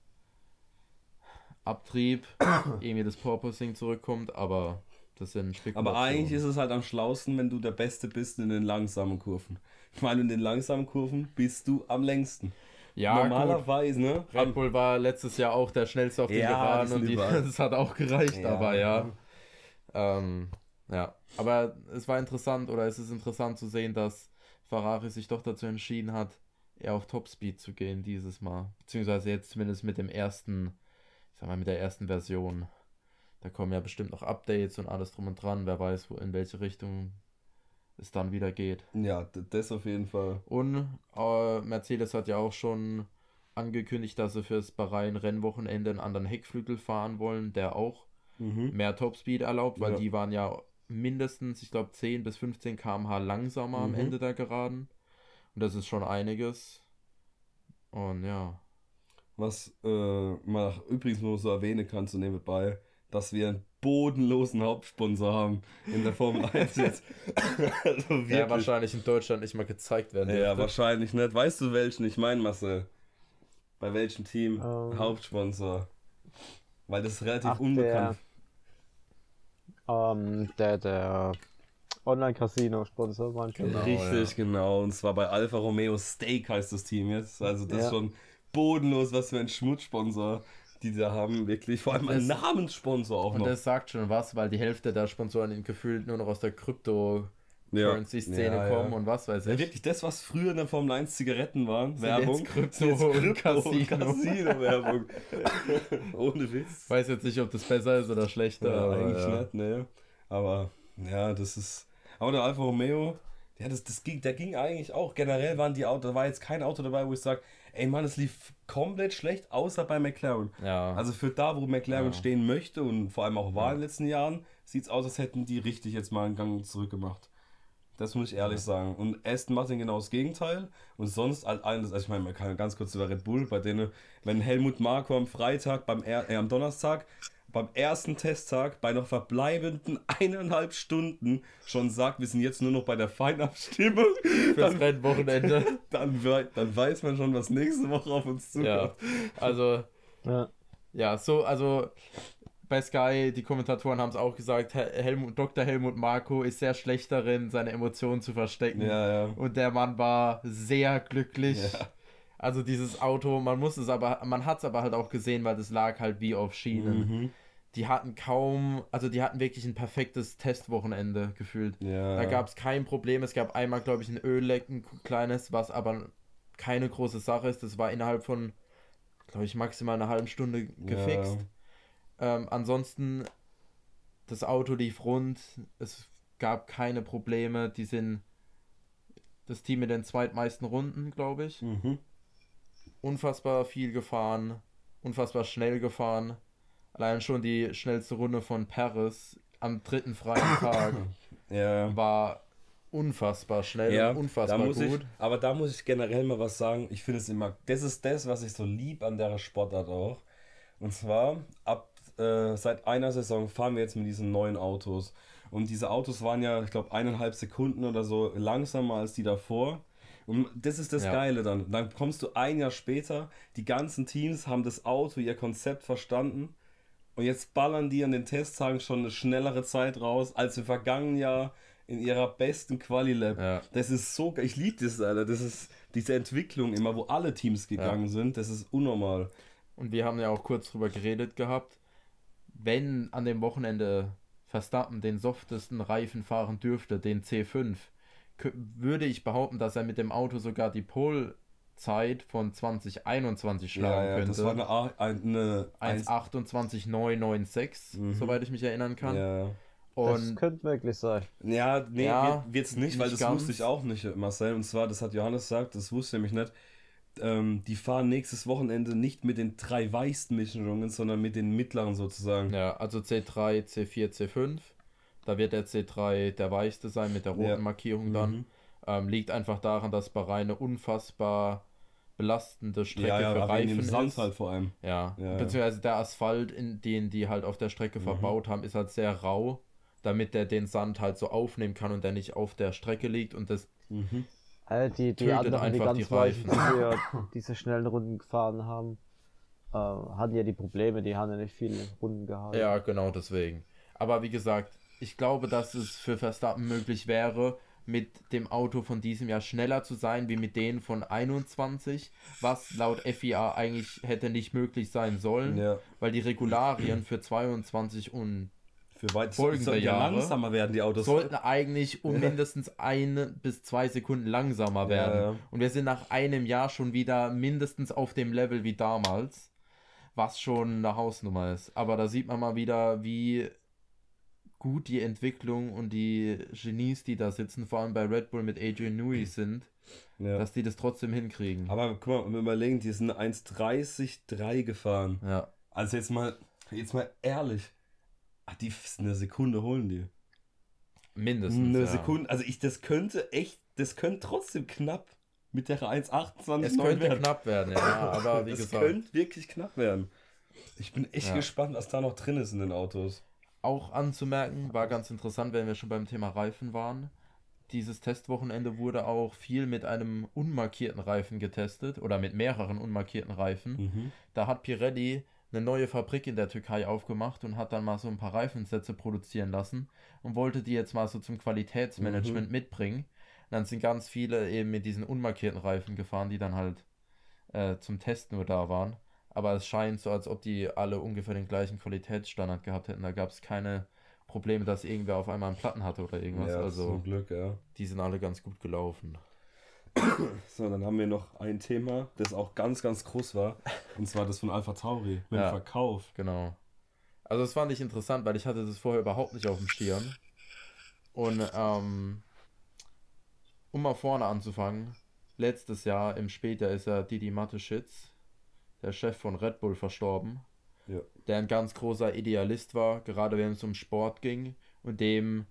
Speaker 3: Abtrieb irgendwie das Porpoising zurückkommt, aber das sind Spekulationen.
Speaker 1: Aber eigentlich ist es halt am schlausten, wenn du der Beste bist in den langsamen Kurven. Ich meine, in den langsamen Kurven bist du am längsten.
Speaker 3: ja, gut.
Speaker 1: Normalerweise, ne?
Speaker 3: Red Bull war letztes Jahr auch der schnellste auf den
Speaker 1: Ja,
Speaker 3: Geraden und die, das hat auch gereicht,
Speaker 1: Ja.
Speaker 3: aber ja. Ähm, ja, aber es war interessant oder es ist interessant zu sehen, dass Ferrari sich doch dazu entschieden hat, eher auf Topspeed zu gehen dieses Mal. Beziehungsweise jetzt zumindest mit dem ersten, ich sag mal, mit der ersten Version. Da kommen ja bestimmt noch Updates und alles drum und dran. Wer weiß, wo, in welche Richtung es dann wieder geht.
Speaker 1: Ja, das auf jeden Fall.
Speaker 3: Und äh, Mercedes hat ja auch schon angekündigt, dass sie fürs Bahrain-Rennwochenende einen anderen Heckflügel fahren wollen, der auch
Speaker 1: Mhm.
Speaker 3: mehr Topspeed erlaubt, weil
Speaker 1: Ja.
Speaker 3: die waren ja mindestens, ich glaube, 10 bis 15 km/h langsamer am
Speaker 1: Mhm.
Speaker 3: Ende der Geraden. Und das ist schon einiges. Und ja,
Speaker 1: was äh, man übrigens nur so erwähnen kann zu nebenbei, dass wir einen bodenlosen Hauptsponsor haben in der Formel 1 jetzt. also.
Speaker 3: Der wahrscheinlich in Deutschland nicht mal gezeigt werden
Speaker 1: Ja,
Speaker 3: dürfte.
Speaker 1: wahrscheinlich nicht. Weißt du, welchen ich meine, Marcel? Bei welchem Team?
Speaker 2: Ähm.
Speaker 1: Hauptsponsor. Weil das ist relativ
Speaker 2: Ach,
Speaker 1: unbekannt.
Speaker 2: Ähm, der, der Online-Casino-Sponsor, du?
Speaker 3: Genau.
Speaker 1: Richtig, genau. Und zwar bei Alfa Romeo Steak heißt das Team jetzt. Also das ist
Speaker 2: Ja.
Speaker 1: schon bodenlos, was für ein Schmutzsponsor die da haben. Wirklich. Vor allem ein Namenssponsor auch
Speaker 3: Und
Speaker 1: noch.
Speaker 3: das sagt schon was, weil die Hälfte der Sponsoren gefühlt nur noch aus der
Speaker 1: Ja.
Speaker 3: Crypto-Currency-Szene
Speaker 1: Ja,
Speaker 3: kommen
Speaker 1: ja.
Speaker 3: und was weiß
Speaker 1: Ja,
Speaker 3: ich.
Speaker 1: wirklich das, was früher in der Formel 1 Zigaretten waren,
Speaker 3: Sind
Speaker 1: Werbung.
Speaker 3: Krypto- und
Speaker 1: Krypto- und
Speaker 3: Casino.
Speaker 1: Casino-Werbung. Ohne Witz.
Speaker 3: Weiß jetzt nicht, ob das besser ist oder schlechter.
Speaker 1: Ja,
Speaker 3: aber
Speaker 1: eigentlich
Speaker 3: ja.
Speaker 1: nicht, ne. Aber ja, das ist. Aber der Alfa Romeo, ja, das, das ging, der ging eigentlich auch. Generell waren die Autos, da war jetzt kein Auto dabei, wo ich sage, ey Mann, es lief komplett schlecht, außer bei McLaren.
Speaker 3: Ja.
Speaker 1: Also für da, wo McLaren
Speaker 3: Ja.
Speaker 1: stehen möchte und vor allem auch war in den letzten Jahren, sieht es aus, als hätten die richtig jetzt mal einen Gang zurückgemacht. Das muss ich ehrlich sagen. Und Aston Martin genau das Gegenteil. Und sonst halt alles, also ich meine, man kann ganz kurz über Red Bull, bei denen, wenn Helmut Marko am Freitag, beim er äh, am Donnerstag, beim ersten Testtag, bei noch verbleibenden eineinhalb Stunden schon sagt, wir sind jetzt nur noch bei der Feinabstimmung,
Speaker 3: Fürs Rennwochenende.
Speaker 1: dann, dann weiß man schon, was nächste Woche auf uns zukommt.
Speaker 3: ja. Also,
Speaker 2: Ja.
Speaker 3: ja, so, also bei Sky, die Kommentatoren haben es auch gesagt, Hel- Helmut, Dr. Helmut Marko ist sehr schlecht darin, seine Emotionen zu verstecken.
Speaker 1: Ja, ja.
Speaker 3: Und der Mann war sehr glücklich.
Speaker 1: Ja.
Speaker 3: Also dieses Auto, man muss es aber, man hat es aber halt auch gesehen, weil das lag halt wie auf Schienen.
Speaker 1: Mhm.
Speaker 3: Die hatten kaum, also die hatten wirklich ein perfektes Testwochenende gefühlt. Da gab es kein Problem. Es gab einmal, glaube ich, ein Ölleck, ein kleines, was aber keine große Sache ist. Das war innerhalb von, glaube ich, maximal einer halben Stunde gefixt. Ähm, ansonsten, das Auto lief rund. Es gab keine Probleme. Die sind das Team mit den zweitmeisten Runden, glaube ich.
Speaker 1: Mhm.
Speaker 3: Unfassbar viel gefahren. Unfassbar schnell gefahren. Allein schon die schnellste Runde von Paris am dritten freien Tag
Speaker 1: Ja.
Speaker 3: war unfassbar schnell
Speaker 1: Ja,
Speaker 3: und unfassbar gut.
Speaker 1: Ich, aber da muss ich generell mal was sagen. Ich finde es immer, das ist das, was ich so lieb an der Sportart auch. Und zwar, ab äh, seit einer Saison fahren wir jetzt mit diesen neuen Autos. Und diese Autos waren ja, ich glaube, eineinhalb Sekunden oder so langsamer als die davor. Und das ist das
Speaker 3: Ja.
Speaker 1: Geile dann. Dann kommst du ein Jahr später, die ganzen Teams haben das Auto, ihr Konzept verstanden. Und jetzt ballern die an den Testtagen schon eine schnellere Zeit raus als im vergangenen Jahr in ihrer besten Quali-Lab.
Speaker 3: Ja.
Speaker 1: Das ist so geil. Ich liebe das, Alter. Das ist diese Entwicklung immer, wo alle Teams gegangen sind. Das ist unnormal.
Speaker 3: Und wir haben ja auch kurz drüber geredet gehabt, wenn an dem Wochenende Verstappen den softesten Reifen fahren dürfte, den C5, kö- würde ich behaupten, dass er mit dem Auto sogar die Pole-Zeit von 2021 schlagen könnte.
Speaker 1: das war eine, eine, eine
Speaker 3: 1,28996,
Speaker 1: Mhm.
Speaker 3: soweit ich mich erinnern kann.
Speaker 1: ja.
Speaker 2: Das
Speaker 3: Und
Speaker 2: könnte möglich sein.
Speaker 1: Ja, nee,
Speaker 3: Ja,
Speaker 1: wird, wird's nicht, weil
Speaker 3: nicht
Speaker 1: das
Speaker 3: ganz.
Speaker 1: wusste ich auch nicht, Marcel. Und zwar, das hat Johannes gesagt, das wusste ich nämlich nicht. Ähm, die fahren nächstes Wochenende nicht mit den drei weichsten Mischungen, sondern mit den mittleren sozusagen.
Speaker 3: ja, also C3, C4, C5. Da wird der C3 der weichste sein mit der roten
Speaker 1: Ja.
Speaker 3: Markierung dann.
Speaker 1: Mhm.
Speaker 3: Ähm, liegt einfach daran, dass Bahrain eine unfassbar belastende Strecke
Speaker 1: Ja, ja,
Speaker 3: für Reifen
Speaker 1: dem Sand
Speaker 3: ist.
Speaker 1: halt vor allem.
Speaker 3: Ja,
Speaker 1: Ja, ja.
Speaker 3: beziehungsweise der Asphalt, in den die halt auf der Strecke
Speaker 1: Mhm.
Speaker 3: verbaut haben, ist halt sehr rau, damit der den Sand halt so aufnehmen kann und der nicht auf der Strecke liegt und das
Speaker 1: Mhm.
Speaker 2: Äh, die, die anderen, die
Speaker 3: einfach
Speaker 2: ganz
Speaker 3: die
Speaker 2: weichen, die diese schnellen Runden gefahren haben, äh, hatten ja die Probleme, die haben ja nicht viele Runden gehabt.
Speaker 3: Ja, genau deswegen. Aber wie gesagt, ich glaube, dass es für Verstappen möglich wäre, mit dem Auto von diesem Jahr schneller zu sein wie mit denen von 21, was laut FIA eigentlich hätte nicht möglich sein sollen,
Speaker 1: Ja.
Speaker 3: weil die Regularien für 22 und
Speaker 1: Für weit
Speaker 3: Folgende
Speaker 1: sollten ja
Speaker 3: Jahre
Speaker 1: langsamer werden die Autos.
Speaker 3: sollten eigentlich um mindestens eine bis zwei Sekunden langsamer werden.
Speaker 1: Ja, ja.
Speaker 3: Und wir sind nach einem Jahr schon wieder mindestens auf dem Level wie damals, was schon eine Hausnummer ist. Aber da sieht man mal wieder, wie gut die Entwicklung und die Genies, die da sitzen, vor allem bei Red Bull mit Adrian Newey sind,
Speaker 1: ja.
Speaker 3: dass die das trotzdem hinkriegen.
Speaker 1: Aber guck mal, wenn wir überlegen, die sind 1,30,3 gefahren.
Speaker 3: ja,
Speaker 1: Also jetzt mal, jetzt mal ehrlich. Ach, die eine Sekunde holen die.
Speaker 3: mindestens.
Speaker 1: Eine
Speaker 3: ja.
Speaker 1: Sekunde, also ich, das könnte echt, das könnte trotzdem knapp mit der 1,28
Speaker 3: Es könnte knapp werden, ja, aber wie
Speaker 1: das
Speaker 3: gesagt.
Speaker 1: könnte wirklich knapp werden. Ich bin echt
Speaker 3: Ja.
Speaker 1: gespannt, was da noch drin ist in den Autos.
Speaker 3: Auch anzumerken, war ganz interessant, wenn wir schon beim Thema Reifen waren. Dieses Testwochenende wurde auch viel mit einem unmarkierten Reifen getestet oder mit mehreren unmarkierten Reifen.
Speaker 1: Mhm.
Speaker 3: Da hat Pirelli eine neue Fabrik in der Türkei aufgemacht und hat dann mal so ein paar Reifensätze produzieren lassen und wollte die jetzt mal so zum Qualitätsmanagement mitbringen. Und dann sind ganz viele eben mit diesen unmarkierten Reifen gefahren, die dann halt äh, zum Test nur da waren. Aber es scheint so, als ob die alle ungefähr den gleichen Qualitätsstandard gehabt hätten. Da gab es keine Probleme, dass irgendwer auf einmal einen Platten hatte oder irgendwas.
Speaker 1: Ja,
Speaker 3: also
Speaker 1: zum Glück, ja.
Speaker 3: die sind alle ganz gut gelaufen.
Speaker 1: So, dann haben wir noch ein Thema, das auch ganz, ganz groß war. Und zwar das von Alpha Tauri mit
Speaker 3: Ja.
Speaker 1: dem Verkauf.
Speaker 3: Genau. Also das fand ich interessant, weil ich hatte das vorher überhaupt nicht auf dem Schirm. Und ähm, um mal vorne anzufangen, letztes Jahr im Spätjahr ist ja Didi Mateschitz, der Chef von Red Bull, verstorben.
Speaker 1: Ja.
Speaker 3: Der ein ganz großer Idealist war, gerade wenn es um Sport ging und dem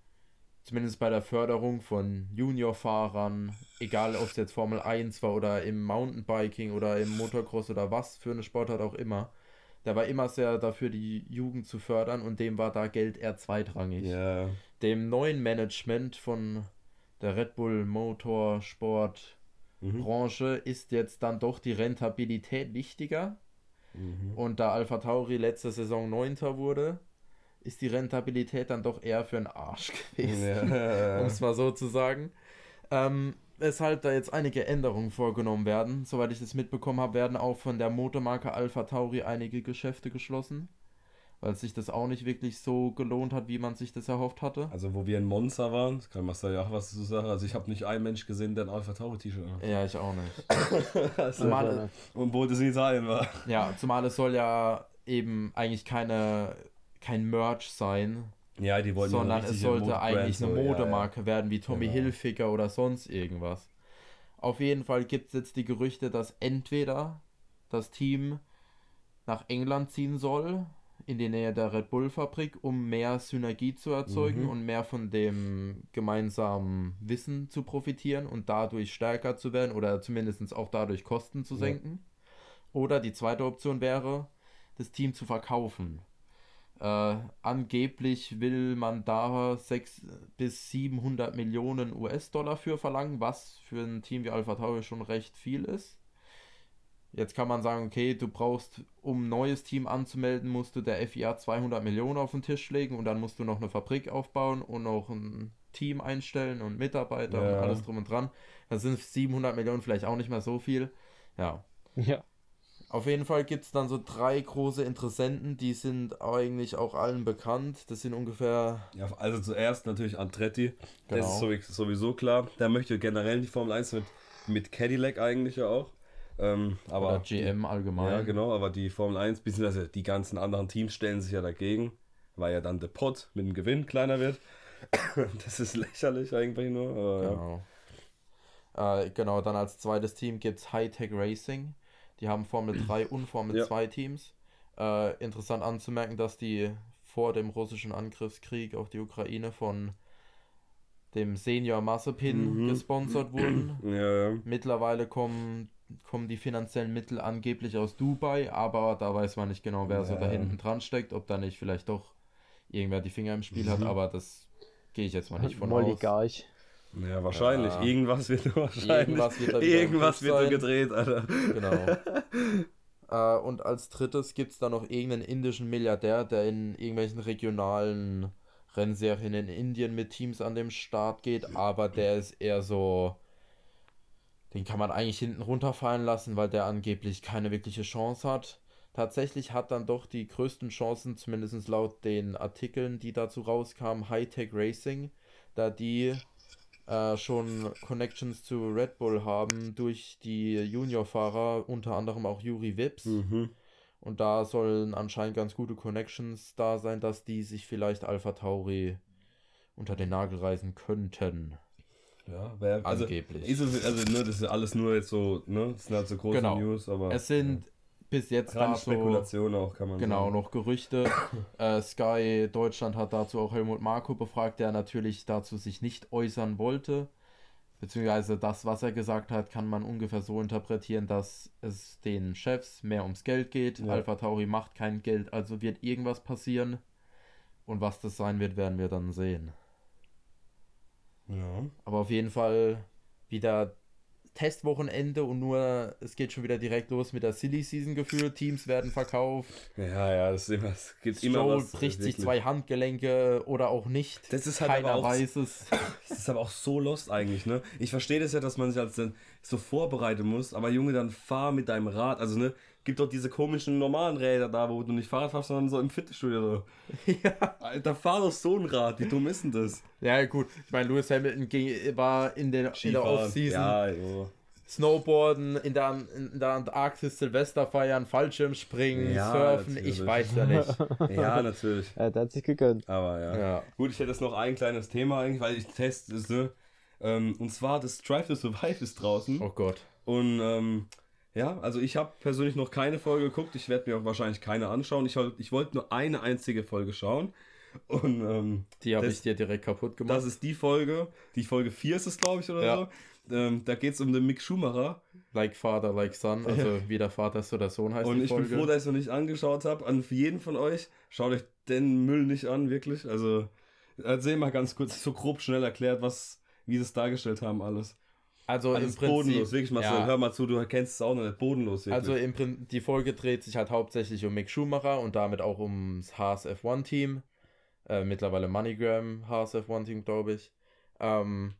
Speaker 3: zumindest bei der Förderung von Juniorfahrern, egal ob es jetzt Formel 1 war oder im Mountainbiking oder im Motocross oder was für eine Sportart auch immer, der war immer sehr dafür, die Jugend zu fördern und dem war da Geld eher zweitrangig.
Speaker 1: Ja,
Speaker 3: Dem neuen Management von der Red Bull Motorsport
Speaker 1: Mhm.
Speaker 3: Branche ist jetzt dann doch die Rentabilität wichtiger.
Speaker 1: Mhm.
Speaker 3: Und da Alpha Tauri letzte Saison Neunter wurde, ist die Rentabilität dann doch eher für den Arsch gewesen,
Speaker 1: Ja.
Speaker 3: um es mal so zu sagen. Ähm, weshalb da jetzt einige Änderungen vorgenommen werden. Soweit ich das mitbekommen habe, werden auch von der Motormarke Alpha Tauri einige Geschäfte geschlossen, weil sich das auch nicht wirklich so gelohnt hat, wie man sich das erhofft hatte.
Speaker 1: Also, wo wir in Monza waren, das kann Marcel ja auch was zu sagen. Also, ich habe nicht einen Mensch gesehen, der ein Alpha Tauri T-Shirt hat.
Speaker 3: Ja, ich auch nicht.
Speaker 1: Also,
Speaker 3: Zumal,
Speaker 1: und wo das in Italien war.
Speaker 3: ja, zumal es soll ja eben eigentlich keine, kein Merch sein,
Speaker 1: Ja, die wollten ja
Speaker 3: sondern es sollte eigentlich eine
Speaker 1: so, ja,
Speaker 3: Modemarke werden, wie Tommy
Speaker 1: Genau.
Speaker 3: Hilfiger oder sonst irgendwas. Auf jeden Fall gibt es jetzt die Gerüchte, dass entweder das Team nach England ziehen soll, in die Nähe der Red Bull Fabrik, um mehr Synergie zu erzeugen
Speaker 1: Mhm.
Speaker 3: und mehr von dem gemeinsamen Wissen zu profitieren und dadurch stärker zu werden oder zumindest auch dadurch Kosten zu
Speaker 1: Ja.
Speaker 3: senken. Oder die zweite Option wäre, das Team zu verkaufen. Äh, angeblich will man da 600 bis 700 Millionen US-Dollar für verlangen, was für ein Team wie Alpha Tauri schon recht viel ist. Jetzt kann man sagen, okay, du brauchst, um ein neues Team anzumelden, musst du der FIA 200 Millionen auf den Tisch legen und dann musst du noch eine Fabrik aufbauen und noch ein Team einstellen und Mitarbeiter
Speaker 1: Ja.
Speaker 3: und alles drum und dran. Da sind 700 Millionen vielleicht auch nicht mehr so viel. Ja,
Speaker 2: Ja.
Speaker 3: Auf jeden Fall gibt es dann so drei große Interessenten, die sind eigentlich auch allen bekannt. Das sind ungefähr,
Speaker 1: Ja, also zuerst natürlich Andretti. Das
Speaker 3: Genau.
Speaker 1: ist sowieso- klar. Der möchte generell die Formel 1 mit, mit Cadillac eigentlich ja auch. Ähm, aber
Speaker 3: oder GM allgemein.
Speaker 1: Ja, genau, aber die Formel 1, beziehungsweise die ganzen anderen Teams stellen sich ja dagegen, weil ja dann der Pot mit dem Gewinn kleiner wird. das ist lächerlich eigentlich nur. Aber, ja.
Speaker 3: Genau. Äh, genau, dann als zweites Team gibt es Hightech Racing. Die haben Formel 3 und Formel
Speaker 1: Ja.
Speaker 3: 2 Teams. Äh, interessant anzumerken, dass die vor dem russischen Angriffskrieg auf die Ukraine von dem Senior Mazepin
Speaker 1: Mhm.
Speaker 3: gesponsert wurden.
Speaker 1: Ja, ja.
Speaker 3: Mittlerweile kommen, kommen die finanziellen Mittel angeblich aus Dubai, aber da weiß man nicht genau, wer so da
Speaker 1: Ja.
Speaker 3: hinten dran steckt, ob da nicht vielleicht doch irgendwer die Finger im Spiel hat,
Speaker 1: Mhm.
Speaker 3: aber das gehe ich jetzt mal nicht von aus.
Speaker 1: Ja, wahrscheinlich.
Speaker 3: Ja.
Speaker 1: Irgendwas wird wahrscheinlich.
Speaker 3: Irgendwas wird da
Speaker 1: Irgendwas wird
Speaker 3: sein.
Speaker 1: gedreht, Alter.
Speaker 3: Genau. äh, und als drittes gibt es da noch irgendeinen indischen Milliardär, der in irgendwelchen regionalen Rennserien in Indien mit Teams an dem Start geht, aber der ist eher so. Den kann man eigentlich hinten runterfallen lassen, weil der angeblich keine wirkliche Chance hat. Tatsächlich hat dann doch die größten Chancen, zumindest laut den Artikeln, die dazu rauskamen, Hightech Racing, da die äh, schon Connections zu Red Bull haben durch die Juniorfahrer, unter anderem auch Juri Vips.
Speaker 1: Mhm.
Speaker 3: Und da sollen anscheinend ganz gute Connections da sein, dass die sich vielleicht Alpha Tauri unter den Nagel reißen könnten.
Speaker 1: Ja, wer, also,
Speaker 3: Angeblich.
Speaker 1: Ist es, also, ne, das ist alles nur jetzt so, ne, das sind halt so große
Speaker 3: Genau.
Speaker 1: News, aber.
Speaker 3: Es sind bis jetzt
Speaker 1: reine
Speaker 3: dato
Speaker 1: Spekulation auch, kann man
Speaker 3: genau
Speaker 1: sagen.
Speaker 3: noch Gerüchte. äh, Sky Deutschland hat dazu auch Helmut Marko befragt, der natürlich dazu sich nicht äußern wollte. Beziehungsweise das, was er gesagt hat, kann man ungefähr so interpretieren, dass es den Chefs mehr ums Geld geht.
Speaker 1: Ja.
Speaker 3: Alpha Tauri macht kein Geld, also wird irgendwas passieren. Und was das sein wird, werden wir dann sehen.
Speaker 1: Ja.
Speaker 3: Aber auf jeden Fall wieder Testwochenende und nur, es geht schon wieder direkt los mit der Silly Season gefühlt. Teams werden verkauft.
Speaker 1: Ja, ja, das ist immer, es gibt immer was.
Speaker 3: bricht sich zwei Handgelenke oder auch nicht.
Speaker 1: Das ist halt
Speaker 3: Keiner
Speaker 1: aber auch-
Speaker 3: weiß es.
Speaker 1: Das ist aber auch so lost eigentlich, ne? Ich verstehe das ja, dass man sich als dann so vorbereiten muss, aber Junge, dann fahr mit deinem Rad. Also, ne, gibt doch diese komischen normalen Räder da, wo du nicht Fahrrad fährst, sondern so im Fitnessstudio. So.
Speaker 3: ja.
Speaker 1: Alter, fahr doch so ein Rad, wie dumm ist denn das?
Speaker 3: ja, gut. Ich meine, Lewis Hamilton ging, war in, den, in der. Offseason.
Speaker 1: Ja, jo.
Speaker 3: Snowboarden, in der, in der Antarktis Silvester feiern, Fallschirmspringen,
Speaker 1: Ja,
Speaker 3: Surfen,
Speaker 1: natürlich.
Speaker 3: ich weiß ja nicht.
Speaker 1: ja, natürlich.
Speaker 2: Ja, der hat sich gegönnt.
Speaker 1: Aber ja.
Speaker 3: Ja.
Speaker 1: Gut, ich hätte jetzt noch ein kleines Thema eigentlich, weil ich teste es, ne? Ähm, und zwar das Drive to Survive ist draußen.
Speaker 3: Oh Gott.
Speaker 1: Und ähm, ja, also ich habe persönlich noch keine Folge geguckt. Ich werde mir auch wahrscheinlich keine anschauen. Ich, ich wollte nur eine einzige Folge schauen. Und ähm,
Speaker 3: Die habe ich dir direkt kaputt gemacht.
Speaker 1: das ist die Folge. Die Folge 4 ist es, glaube ich, oder
Speaker 3: Ja.
Speaker 1: so. Ähm, da geht es um den Mick Schumacher.
Speaker 3: like Father, like Son. Also wie der Vater ist so der Sohn heißt
Speaker 1: Und ich
Speaker 3: Folge.
Speaker 1: bin froh, dass ich es noch nicht angeschaut habe. An jeden von euch, schaut euch den Müll nicht an, wirklich. Also erzähl mal ganz kurz, so grob schnell erklärt, was, wie sie es dargestellt haben, alles.
Speaker 3: Also
Speaker 1: Alles
Speaker 3: im Prinzip.
Speaker 1: bodenlos, wirklich so,
Speaker 3: ja.
Speaker 1: hör mal zu, du kennst es auch noch nicht, bodenlos, wirklich.
Speaker 3: Also im Prin die Folge dreht sich halt hauptsächlich um Mick Schumacher und damit auch ums Haas F1 Team. Äh, mittlerweile MoneyGram Haas F1 Team, glaube ich. Ähm,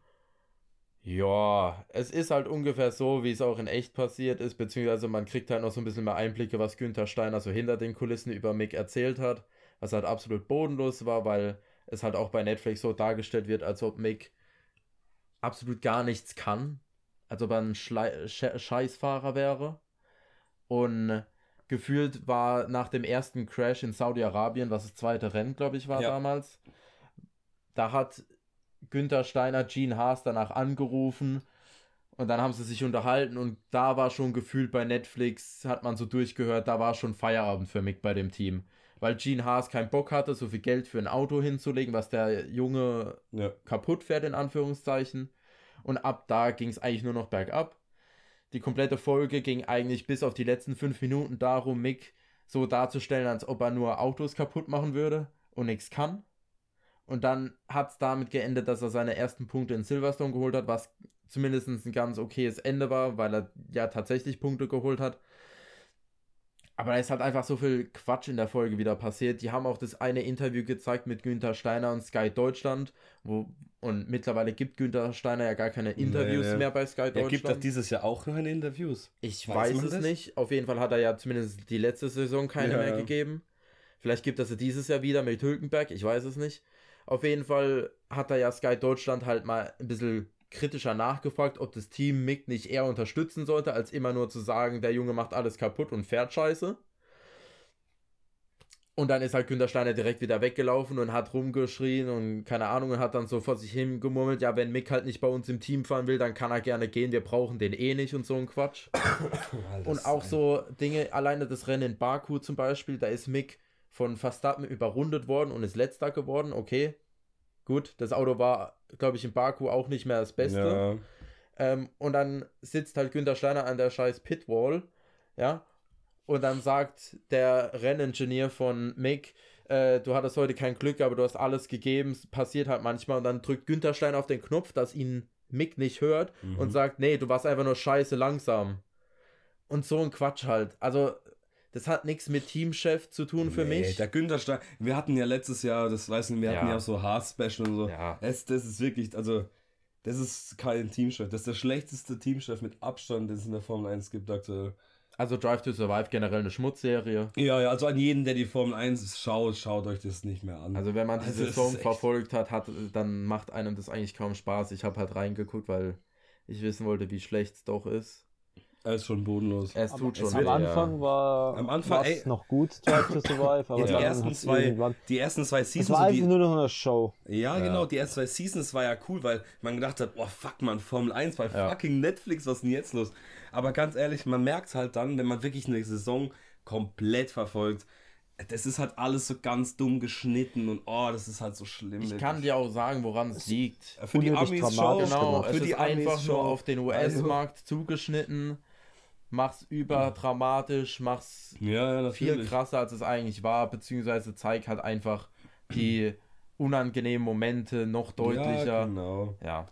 Speaker 3: ja, es ist halt ungefähr so, wie es auch in echt passiert ist, beziehungsweise man kriegt halt noch so ein bisschen mehr Einblicke, was Günther Steiner so hinter den Kulissen über Mick erzählt hat, was halt absolut bodenlos war, weil es halt auch bei Netflix so dargestellt wird, als ob Mick absolut gar nichts kann, als ob er ein Schlei Sch Scheißfahrer wäre. Und gefühlt war nach dem ersten Crash in Saudi-Arabien, was das zweite Rennen, glaube ich, war
Speaker 1: Ja.
Speaker 3: damals, da hat Günther Steiner Gene Haas danach angerufen und dann haben sie sich unterhalten und da war schon gefühlt bei Netflix, hat man so durchgehört, da war schon Feierabend für Mick bei dem Team. Weil Gene Haas keinen Bock hatte, so viel Geld für ein Auto hinzulegen, was der Junge
Speaker 1: ja.
Speaker 3: kaputt fährt, in Anführungszeichen. Und ab da ging es eigentlich nur noch bergab. Die komplette Folge ging eigentlich bis auf die letzten fünf Minuten darum, Mick so darzustellen, als ob er nur Autos kaputt machen würde und nichts kann. Und dann hat es damit geendet, dass er seine ersten Punkte in Silverstone geholt hat, was zumindest ein ganz okayes Ende war, weil er ja tatsächlich Punkte geholt hat. Aber da ist halt einfach so viel Quatsch in der Folge wieder passiert. Die haben auch das eine Interview gezeigt mit Günther Steiner und Sky Deutschland, wo und mittlerweile gibt Günther Steiner ja gar keine Interviews
Speaker 1: nee.
Speaker 3: mehr bei Sky
Speaker 1: Er
Speaker 3: Deutschland.
Speaker 1: gibt doch dieses Jahr auch keine Interviews.
Speaker 3: Ich
Speaker 1: Weiß
Speaker 3: weiß, es
Speaker 1: das?
Speaker 3: nicht. Auf jeden Fall hat er ja zumindest die letzte Saison keine
Speaker 1: Ja,
Speaker 3: mehr
Speaker 1: ja.
Speaker 3: gegeben. Vielleicht gibt er sie dieses Jahr wieder mit Hülkenberg, ich weiß es nicht. Auf jeden Fall hat er ja Sky Deutschland halt mal ein bisschen kritischer nachgefragt, ob das Team Mick nicht eher unterstützen sollte, als immer nur zu sagen, der Junge macht alles kaputt und fährt scheiße. Und dann ist halt Günter Steiner direkt wieder weggelaufen und hat rumgeschrien und keine Ahnung und hat dann so vor sich hin gemurmelt, ja, wenn Mick halt nicht bei uns im Team fahren will, dann kann er gerne gehen, wir brauchen den eh nicht und so ein Quatsch. Und auch so Dinge, alleine das Rennen in Baku zum Beispiel, da ist Mick von Verstappen überrundet worden und ist letzter geworden, okay. Gut, das Auto war, glaube ich, in Baku auch nicht mehr das Beste.
Speaker 1: Ja.
Speaker 3: Ähm, und dann sitzt halt Günther Steiner an der scheiß Pitwall, ja. Und dann sagt der Renningenieur von Mick, äh, du hattest heute kein Glück, aber du hast alles gegeben, es passiert halt manchmal. Und dann drückt Günther Steiner auf den Knopf, dass ihn Mick nicht hört
Speaker 1: Mhm.
Speaker 3: und sagt, nee, du warst einfach nur scheiße langsam. Und so ein Quatsch halt. Also, das hat nichts mit Teamchef zu tun für
Speaker 1: Nee,
Speaker 3: mich.
Speaker 1: Der Günther Stein, wir hatten ja letztes Jahr, das weiß nicht, wir hatten
Speaker 3: Ja.
Speaker 1: ja so Hard-Special und so.
Speaker 3: Ja.
Speaker 1: Es, das ist wirklich, also, das ist kein Teamchef. Das ist der schlechteste Teamchef mit Abstand, den es in der Formel 1 gibt aktuell.
Speaker 3: Also Drive to Survive generell eine Schmutzserie.
Speaker 1: Ja, ja, also an jeden, der die Formel 1 schaut, schaut euch das nicht mehr an.
Speaker 3: Also wenn man die
Speaker 1: Also, das
Speaker 3: Saison verfolgt hat, hat, dann macht einem das eigentlich kaum Spaß. Ich habe halt reingeguckt, weil ich wissen wollte, wie schlecht es doch ist.
Speaker 1: Er ist schon bodenlos.
Speaker 3: Es tut schon
Speaker 1: es
Speaker 2: Am Anfang war
Speaker 1: Am Anfang,
Speaker 2: es
Speaker 1: ey-
Speaker 2: noch gut, Drive to Survive, aber
Speaker 1: Ja, die, ersten zwei, die ersten zwei
Speaker 2: Es
Speaker 1: Seasons.
Speaker 2: war
Speaker 1: so
Speaker 2: einfach
Speaker 1: die,
Speaker 2: nur noch eine Show.
Speaker 1: ja,
Speaker 3: Ja.
Speaker 1: genau, die ersten zwei Seasons war ja cool, weil man gedacht hat, boah, fuck man, Formel 1 bei
Speaker 3: Ja.
Speaker 1: fucking Netflix, was ist denn jetzt los? Aber ganz ehrlich, man merkt halt dann, wenn man wirklich eine Saison komplett verfolgt, das ist halt alles so ganz dumm geschnitten und oh, das ist halt so schlimm.
Speaker 3: Ich kann dir auch sagen, woran es liegt.
Speaker 1: für die
Speaker 2: unnötig
Speaker 1: Amis
Speaker 2: dramatisch
Speaker 1: schon,
Speaker 3: Genau,
Speaker 2: gemacht.
Speaker 3: es
Speaker 1: für die
Speaker 3: ist
Speaker 1: Amis
Speaker 3: einfach nur
Speaker 1: schon.
Speaker 3: auf den US-Markt zugeschnitten. Mach's überdramatisch, mach's
Speaker 1: Ja,
Speaker 3: viel krasser, als es eigentlich war, beziehungsweise zeigt halt einfach die unangenehmen Momente noch deutlicher.
Speaker 1: Ja, genau.
Speaker 3: Ja.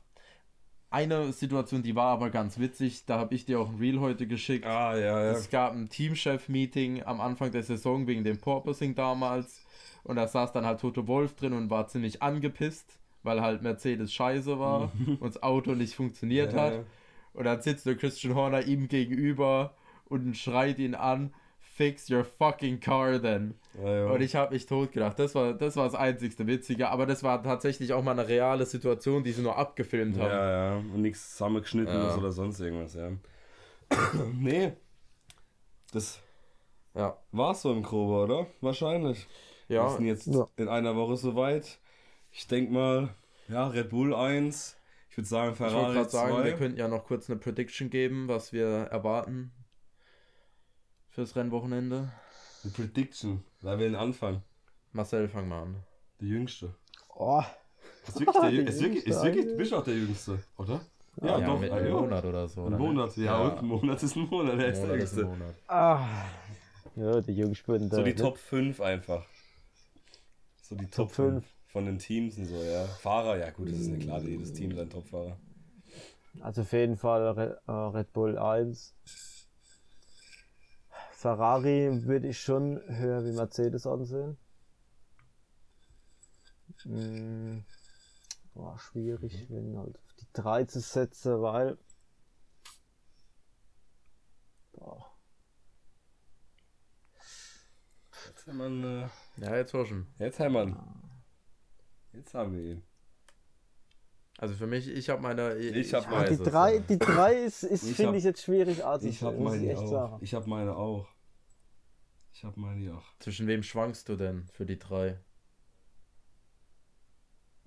Speaker 3: Eine Situation, die war aber ganz witzig, da habe ich dir auch ein Reel heute geschickt.
Speaker 1: Ah, ja, ja.
Speaker 3: Es gab ein Teamchef-Meeting am Anfang der Saison wegen dem Porpoising damals. Und da saß dann halt Toto Wolf drin und war ziemlich angepisst, weil halt Mercedes scheiße war und das Auto nicht funktioniert
Speaker 1: Ja,
Speaker 3: hat.
Speaker 1: ja.
Speaker 3: Und dann sitzt der Christian Horner ihm gegenüber und schreit ihn an, fix your fucking car then.
Speaker 1: Ja, ja.
Speaker 3: Und ich habe mich totgedacht. Das war, das war das einzigste Witzige, aber das war tatsächlich auch mal eine reale Situation, die sie nur abgefilmt haben.
Speaker 1: Ja, ja. Und nichts zusammengeschnittenes
Speaker 3: Ja.
Speaker 1: oder sonst irgendwas, ja. nee. Das
Speaker 3: Ja.
Speaker 1: war's so im Grobe, oder? Wahrscheinlich. Wir
Speaker 3: Ja,
Speaker 1: sind jetzt
Speaker 2: Ja.
Speaker 1: in einer Woche soweit. Ich denke mal, ja, Red Bull 1. Ich würde sagen,
Speaker 3: ich wollte
Speaker 1: Ferrari
Speaker 3: gerade sagen,
Speaker 1: 2.
Speaker 3: wir könnten ja noch kurz eine Prediction geben, was wir erwarten fürs Rennwochenende.
Speaker 1: Eine Prediction. Wer will den Anfang?
Speaker 3: Marcel, fang mal an.
Speaker 1: Der Jüngste.
Speaker 2: Oh,
Speaker 1: Ist wirklich, der, ist wirklich, ist
Speaker 2: Jüngste,
Speaker 1: wirklich,
Speaker 2: Alter.
Speaker 1: bist auch der Jüngste, oder?
Speaker 3: Ja,
Speaker 1: doch.
Speaker 3: mit
Speaker 1: ah,
Speaker 3: einem
Speaker 1: ja.
Speaker 3: Monat oder so.
Speaker 1: Ein Monat, ja,
Speaker 3: Ja.
Speaker 1: und ein Monat ist ein Monat, der
Speaker 3: Ein
Speaker 1: ist der
Speaker 3: Monat ist ein
Speaker 1: Jüngste.
Speaker 3: Monat.
Speaker 2: ah. Ja, die Jungspunde.
Speaker 1: So die Top 5 einfach. So die Top
Speaker 2: Top
Speaker 1: 5
Speaker 2: fünf.
Speaker 1: Von den Teams und so, ja. Fahrer, ja gut, das ist nicht klar, jedes Team sein Topfahrer.
Speaker 2: Also auf jeden Fall äh, Red Bull 1. Ferrari würde ich schon höher wie Mercedes ansehen. Hm, boah, schwierig, wenn halt auf die 3 zu setzen, weil. Boah.
Speaker 1: Jetzt haben wir äh,
Speaker 3: Ja, jetzt war schon.
Speaker 1: Jetzt haben wir ihn. Jetzt haben wir ihn.
Speaker 3: Also für mich, ich habe meine.
Speaker 1: Ich hab
Speaker 3: weiß
Speaker 1: meine.
Speaker 2: Die
Speaker 3: es,
Speaker 2: 3,
Speaker 3: ja.
Speaker 2: die 3 ist, ist
Speaker 1: Ich
Speaker 2: finde ich jetzt schwierig also
Speaker 1: Ich habe meine
Speaker 2: echt
Speaker 1: auch.
Speaker 2: sagen.
Speaker 1: Ich habe meine auch. Ich habe meine auch.
Speaker 3: Zwischen wem schwankst du denn für die drei?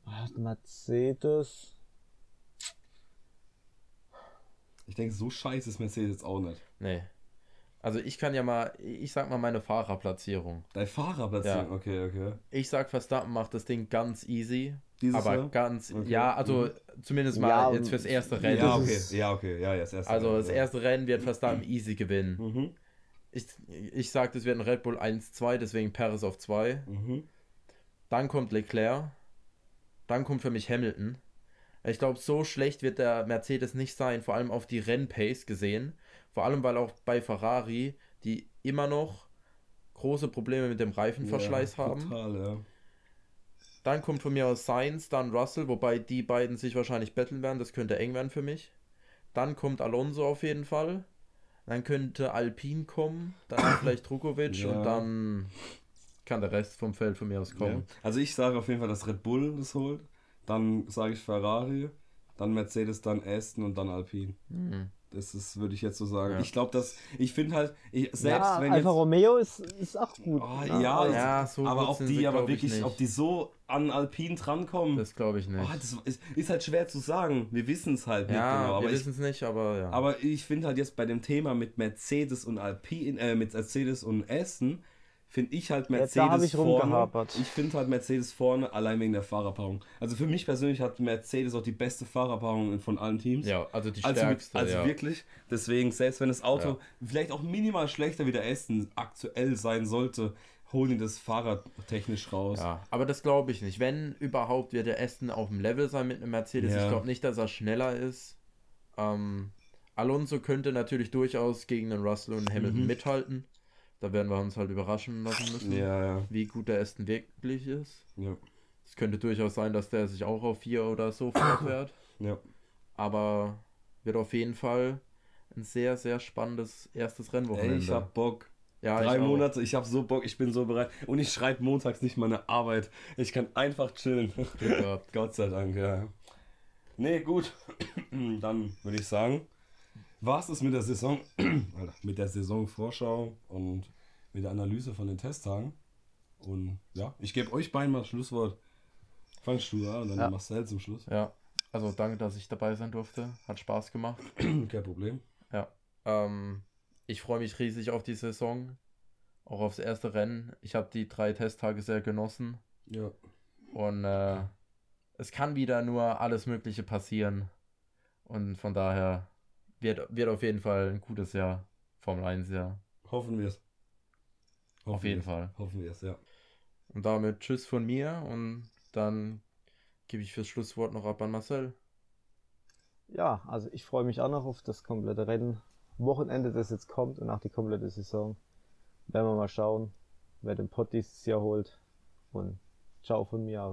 Speaker 2: Ah, Mercedes.
Speaker 1: Ich denke, so scheiße ist Mercedes jetzt auch nicht.
Speaker 3: Nee. Also ich kann ja mal, ich sag mal meine Fahrerplatzierung.
Speaker 1: Dein Fahrerplatzierung,
Speaker 3: Ja.
Speaker 1: okay, okay.
Speaker 3: Ich sag, Verstappen macht das Ding ganz easy.
Speaker 1: Dieses
Speaker 3: aber
Speaker 1: Jahr?
Speaker 3: ganz,
Speaker 1: Okay.
Speaker 3: ja, also zumindest mal
Speaker 2: Ja,
Speaker 3: jetzt fürs erste Rennen.
Speaker 1: Ja,
Speaker 2: das
Speaker 1: okay, ja, okay, ja, ja, das erste.
Speaker 3: Also
Speaker 1: Rennen,
Speaker 3: das
Speaker 1: ja.
Speaker 3: erste Rennen wird Verstappen easy gewinnen.
Speaker 1: Mhm,
Speaker 3: Ich, ich sag, das wird ein Red Bull 1-2, deswegen Paris auf 2.
Speaker 1: mhm.
Speaker 3: Dann kommt Leclerc. Dann kommt für mich Hamilton. Ich glaube, so schlecht wird der Mercedes nicht sein, vor allem auf die Rennpace gesehen. Vor allem, weil auch bei Ferrari, die immer noch große Probleme mit dem Reifenverschleiß
Speaker 1: ja,
Speaker 3: haben.
Speaker 1: Total, ja.
Speaker 3: Dann kommt von mir aus Sainz, dann Russell, wobei die beiden sich wahrscheinlich betteln werden. Das könnte eng werden für mich. Dann kommt Alonso auf jeden Fall. Dann könnte Alpine kommen, dann vielleicht Drukovic
Speaker 1: Ja.
Speaker 3: und dann kann der Rest vom Feld von mir aus
Speaker 1: ja.
Speaker 3: kommen.
Speaker 1: Also ich sage auf jeden Fall, dass Red Bull das holt. Dann sage ich Ferrari, dann Mercedes, dann Aston und dann Alpine.
Speaker 3: Mhm.
Speaker 1: Das ist, würde ich jetzt so sagen.
Speaker 3: Ja.
Speaker 1: Ich glaube, dass ich finde halt, ich, selbst
Speaker 2: ja,
Speaker 1: wenn
Speaker 2: Alfa
Speaker 1: jetzt,
Speaker 2: Romeo ist, ist auch gut.
Speaker 1: Oh,
Speaker 2: ne?
Speaker 1: ja,
Speaker 2: Aber-
Speaker 3: Ja, so
Speaker 1: aber ob die aber wirklich, ob die so an Alpine drankommen,
Speaker 3: Das glaube ich nicht.
Speaker 1: oh, das ist, ist halt schwer zu sagen. Wir wissen es halt nicht
Speaker 3: ja,
Speaker 1: genau. Aber
Speaker 3: wir
Speaker 1: ich,
Speaker 3: wissen es nicht, aber ja.
Speaker 1: aber ich finde halt jetzt bei dem Thema mit Mercedes und Alpine, äh, mit Mercedes und Aston, finde ich halt Mercedes
Speaker 2: hab ich
Speaker 1: vorne. Ich finde halt Mercedes vorne allein wegen der Fahrerpaarung. Also für mich persönlich hat Mercedes auch die beste Fahrerpaarung von allen Teams.
Speaker 3: ja, also die
Speaker 1: Also,
Speaker 3: stärkste.
Speaker 1: also
Speaker 3: ja.
Speaker 1: wirklich, deswegen, selbst wenn das Auto
Speaker 3: Ja.
Speaker 1: vielleicht auch minimal schlechter wie der Aston aktuell sein sollte, holen die das fahrertechnisch raus.
Speaker 3: Ja, aber das glaube ich nicht. Wenn überhaupt, wird der Aston auf dem Level sein mit einem Mercedes.
Speaker 1: Ja.
Speaker 3: Ich glaube nicht, dass er schneller ist. Ähm, Alonso könnte natürlich durchaus gegen den Russell und Hamilton
Speaker 1: Mhm.
Speaker 3: mithalten. Da werden wir uns halt überraschen lassen müssen,
Speaker 1: Ja, ja.
Speaker 3: wie gut der Aston wirklich ist.
Speaker 1: Ja.
Speaker 3: Es könnte durchaus sein, dass der sich auch auf 4 oder so fortfährt.
Speaker 1: ja.
Speaker 3: Aber wird auf jeden Fall ein sehr, sehr spannendes erstes
Speaker 1: Ey,
Speaker 3: Rennwochenende.
Speaker 1: ich hab Bock.
Speaker 3: ja,
Speaker 1: Drei
Speaker 3: ich.
Speaker 1: Monate, ich hab so Bock, ich bin so bereit. Und ich schreibe montags nicht meine Arbeit. Ich kann einfach chillen. Gott sei Dank, ja. Nee, gut. Dann würde ich sagen, war es mit der Saison, mit der Saisonvorschau und mit der Analyse von den Testtagen. Und ja, ich gebe euch beiden mal das Schlusswort. Fangst du an und dann
Speaker 2: Ja.
Speaker 1: Marcel zum Schluss.
Speaker 3: Ja, also danke, dass ich dabei sein durfte. Hat Spaß gemacht.
Speaker 1: Kein Problem.
Speaker 3: Ja. Ähm, ich freue mich riesig auf die Saison. auch aufs erste Rennen. Ich habe die drei Testtage sehr genossen.
Speaker 1: Ja.
Speaker 3: Und äh, es kann wieder nur alles Mögliche passieren. Und von daher wird, wird auf jeden Fall ein gutes Jahr. Formel 1 Jahr.
Speaker 1: Hoffen wir es.
Speaker 3: Auf jeden Fall.
Speaker 1: Hoffen wir es, ja.
Speaker 3: Und damit Tschüss von mir und dann gebe ich fürs Schlusswort noch ab an Marcel.
Speaker 2: Ja, also ich freue mich auch noch auf das komplette Rennen. Wochenende, das jetzt kommt und auch die komplette Saison. Werden wir mal schauen, wer den Pott dieses Jahr holt. Und ciao von mir aus.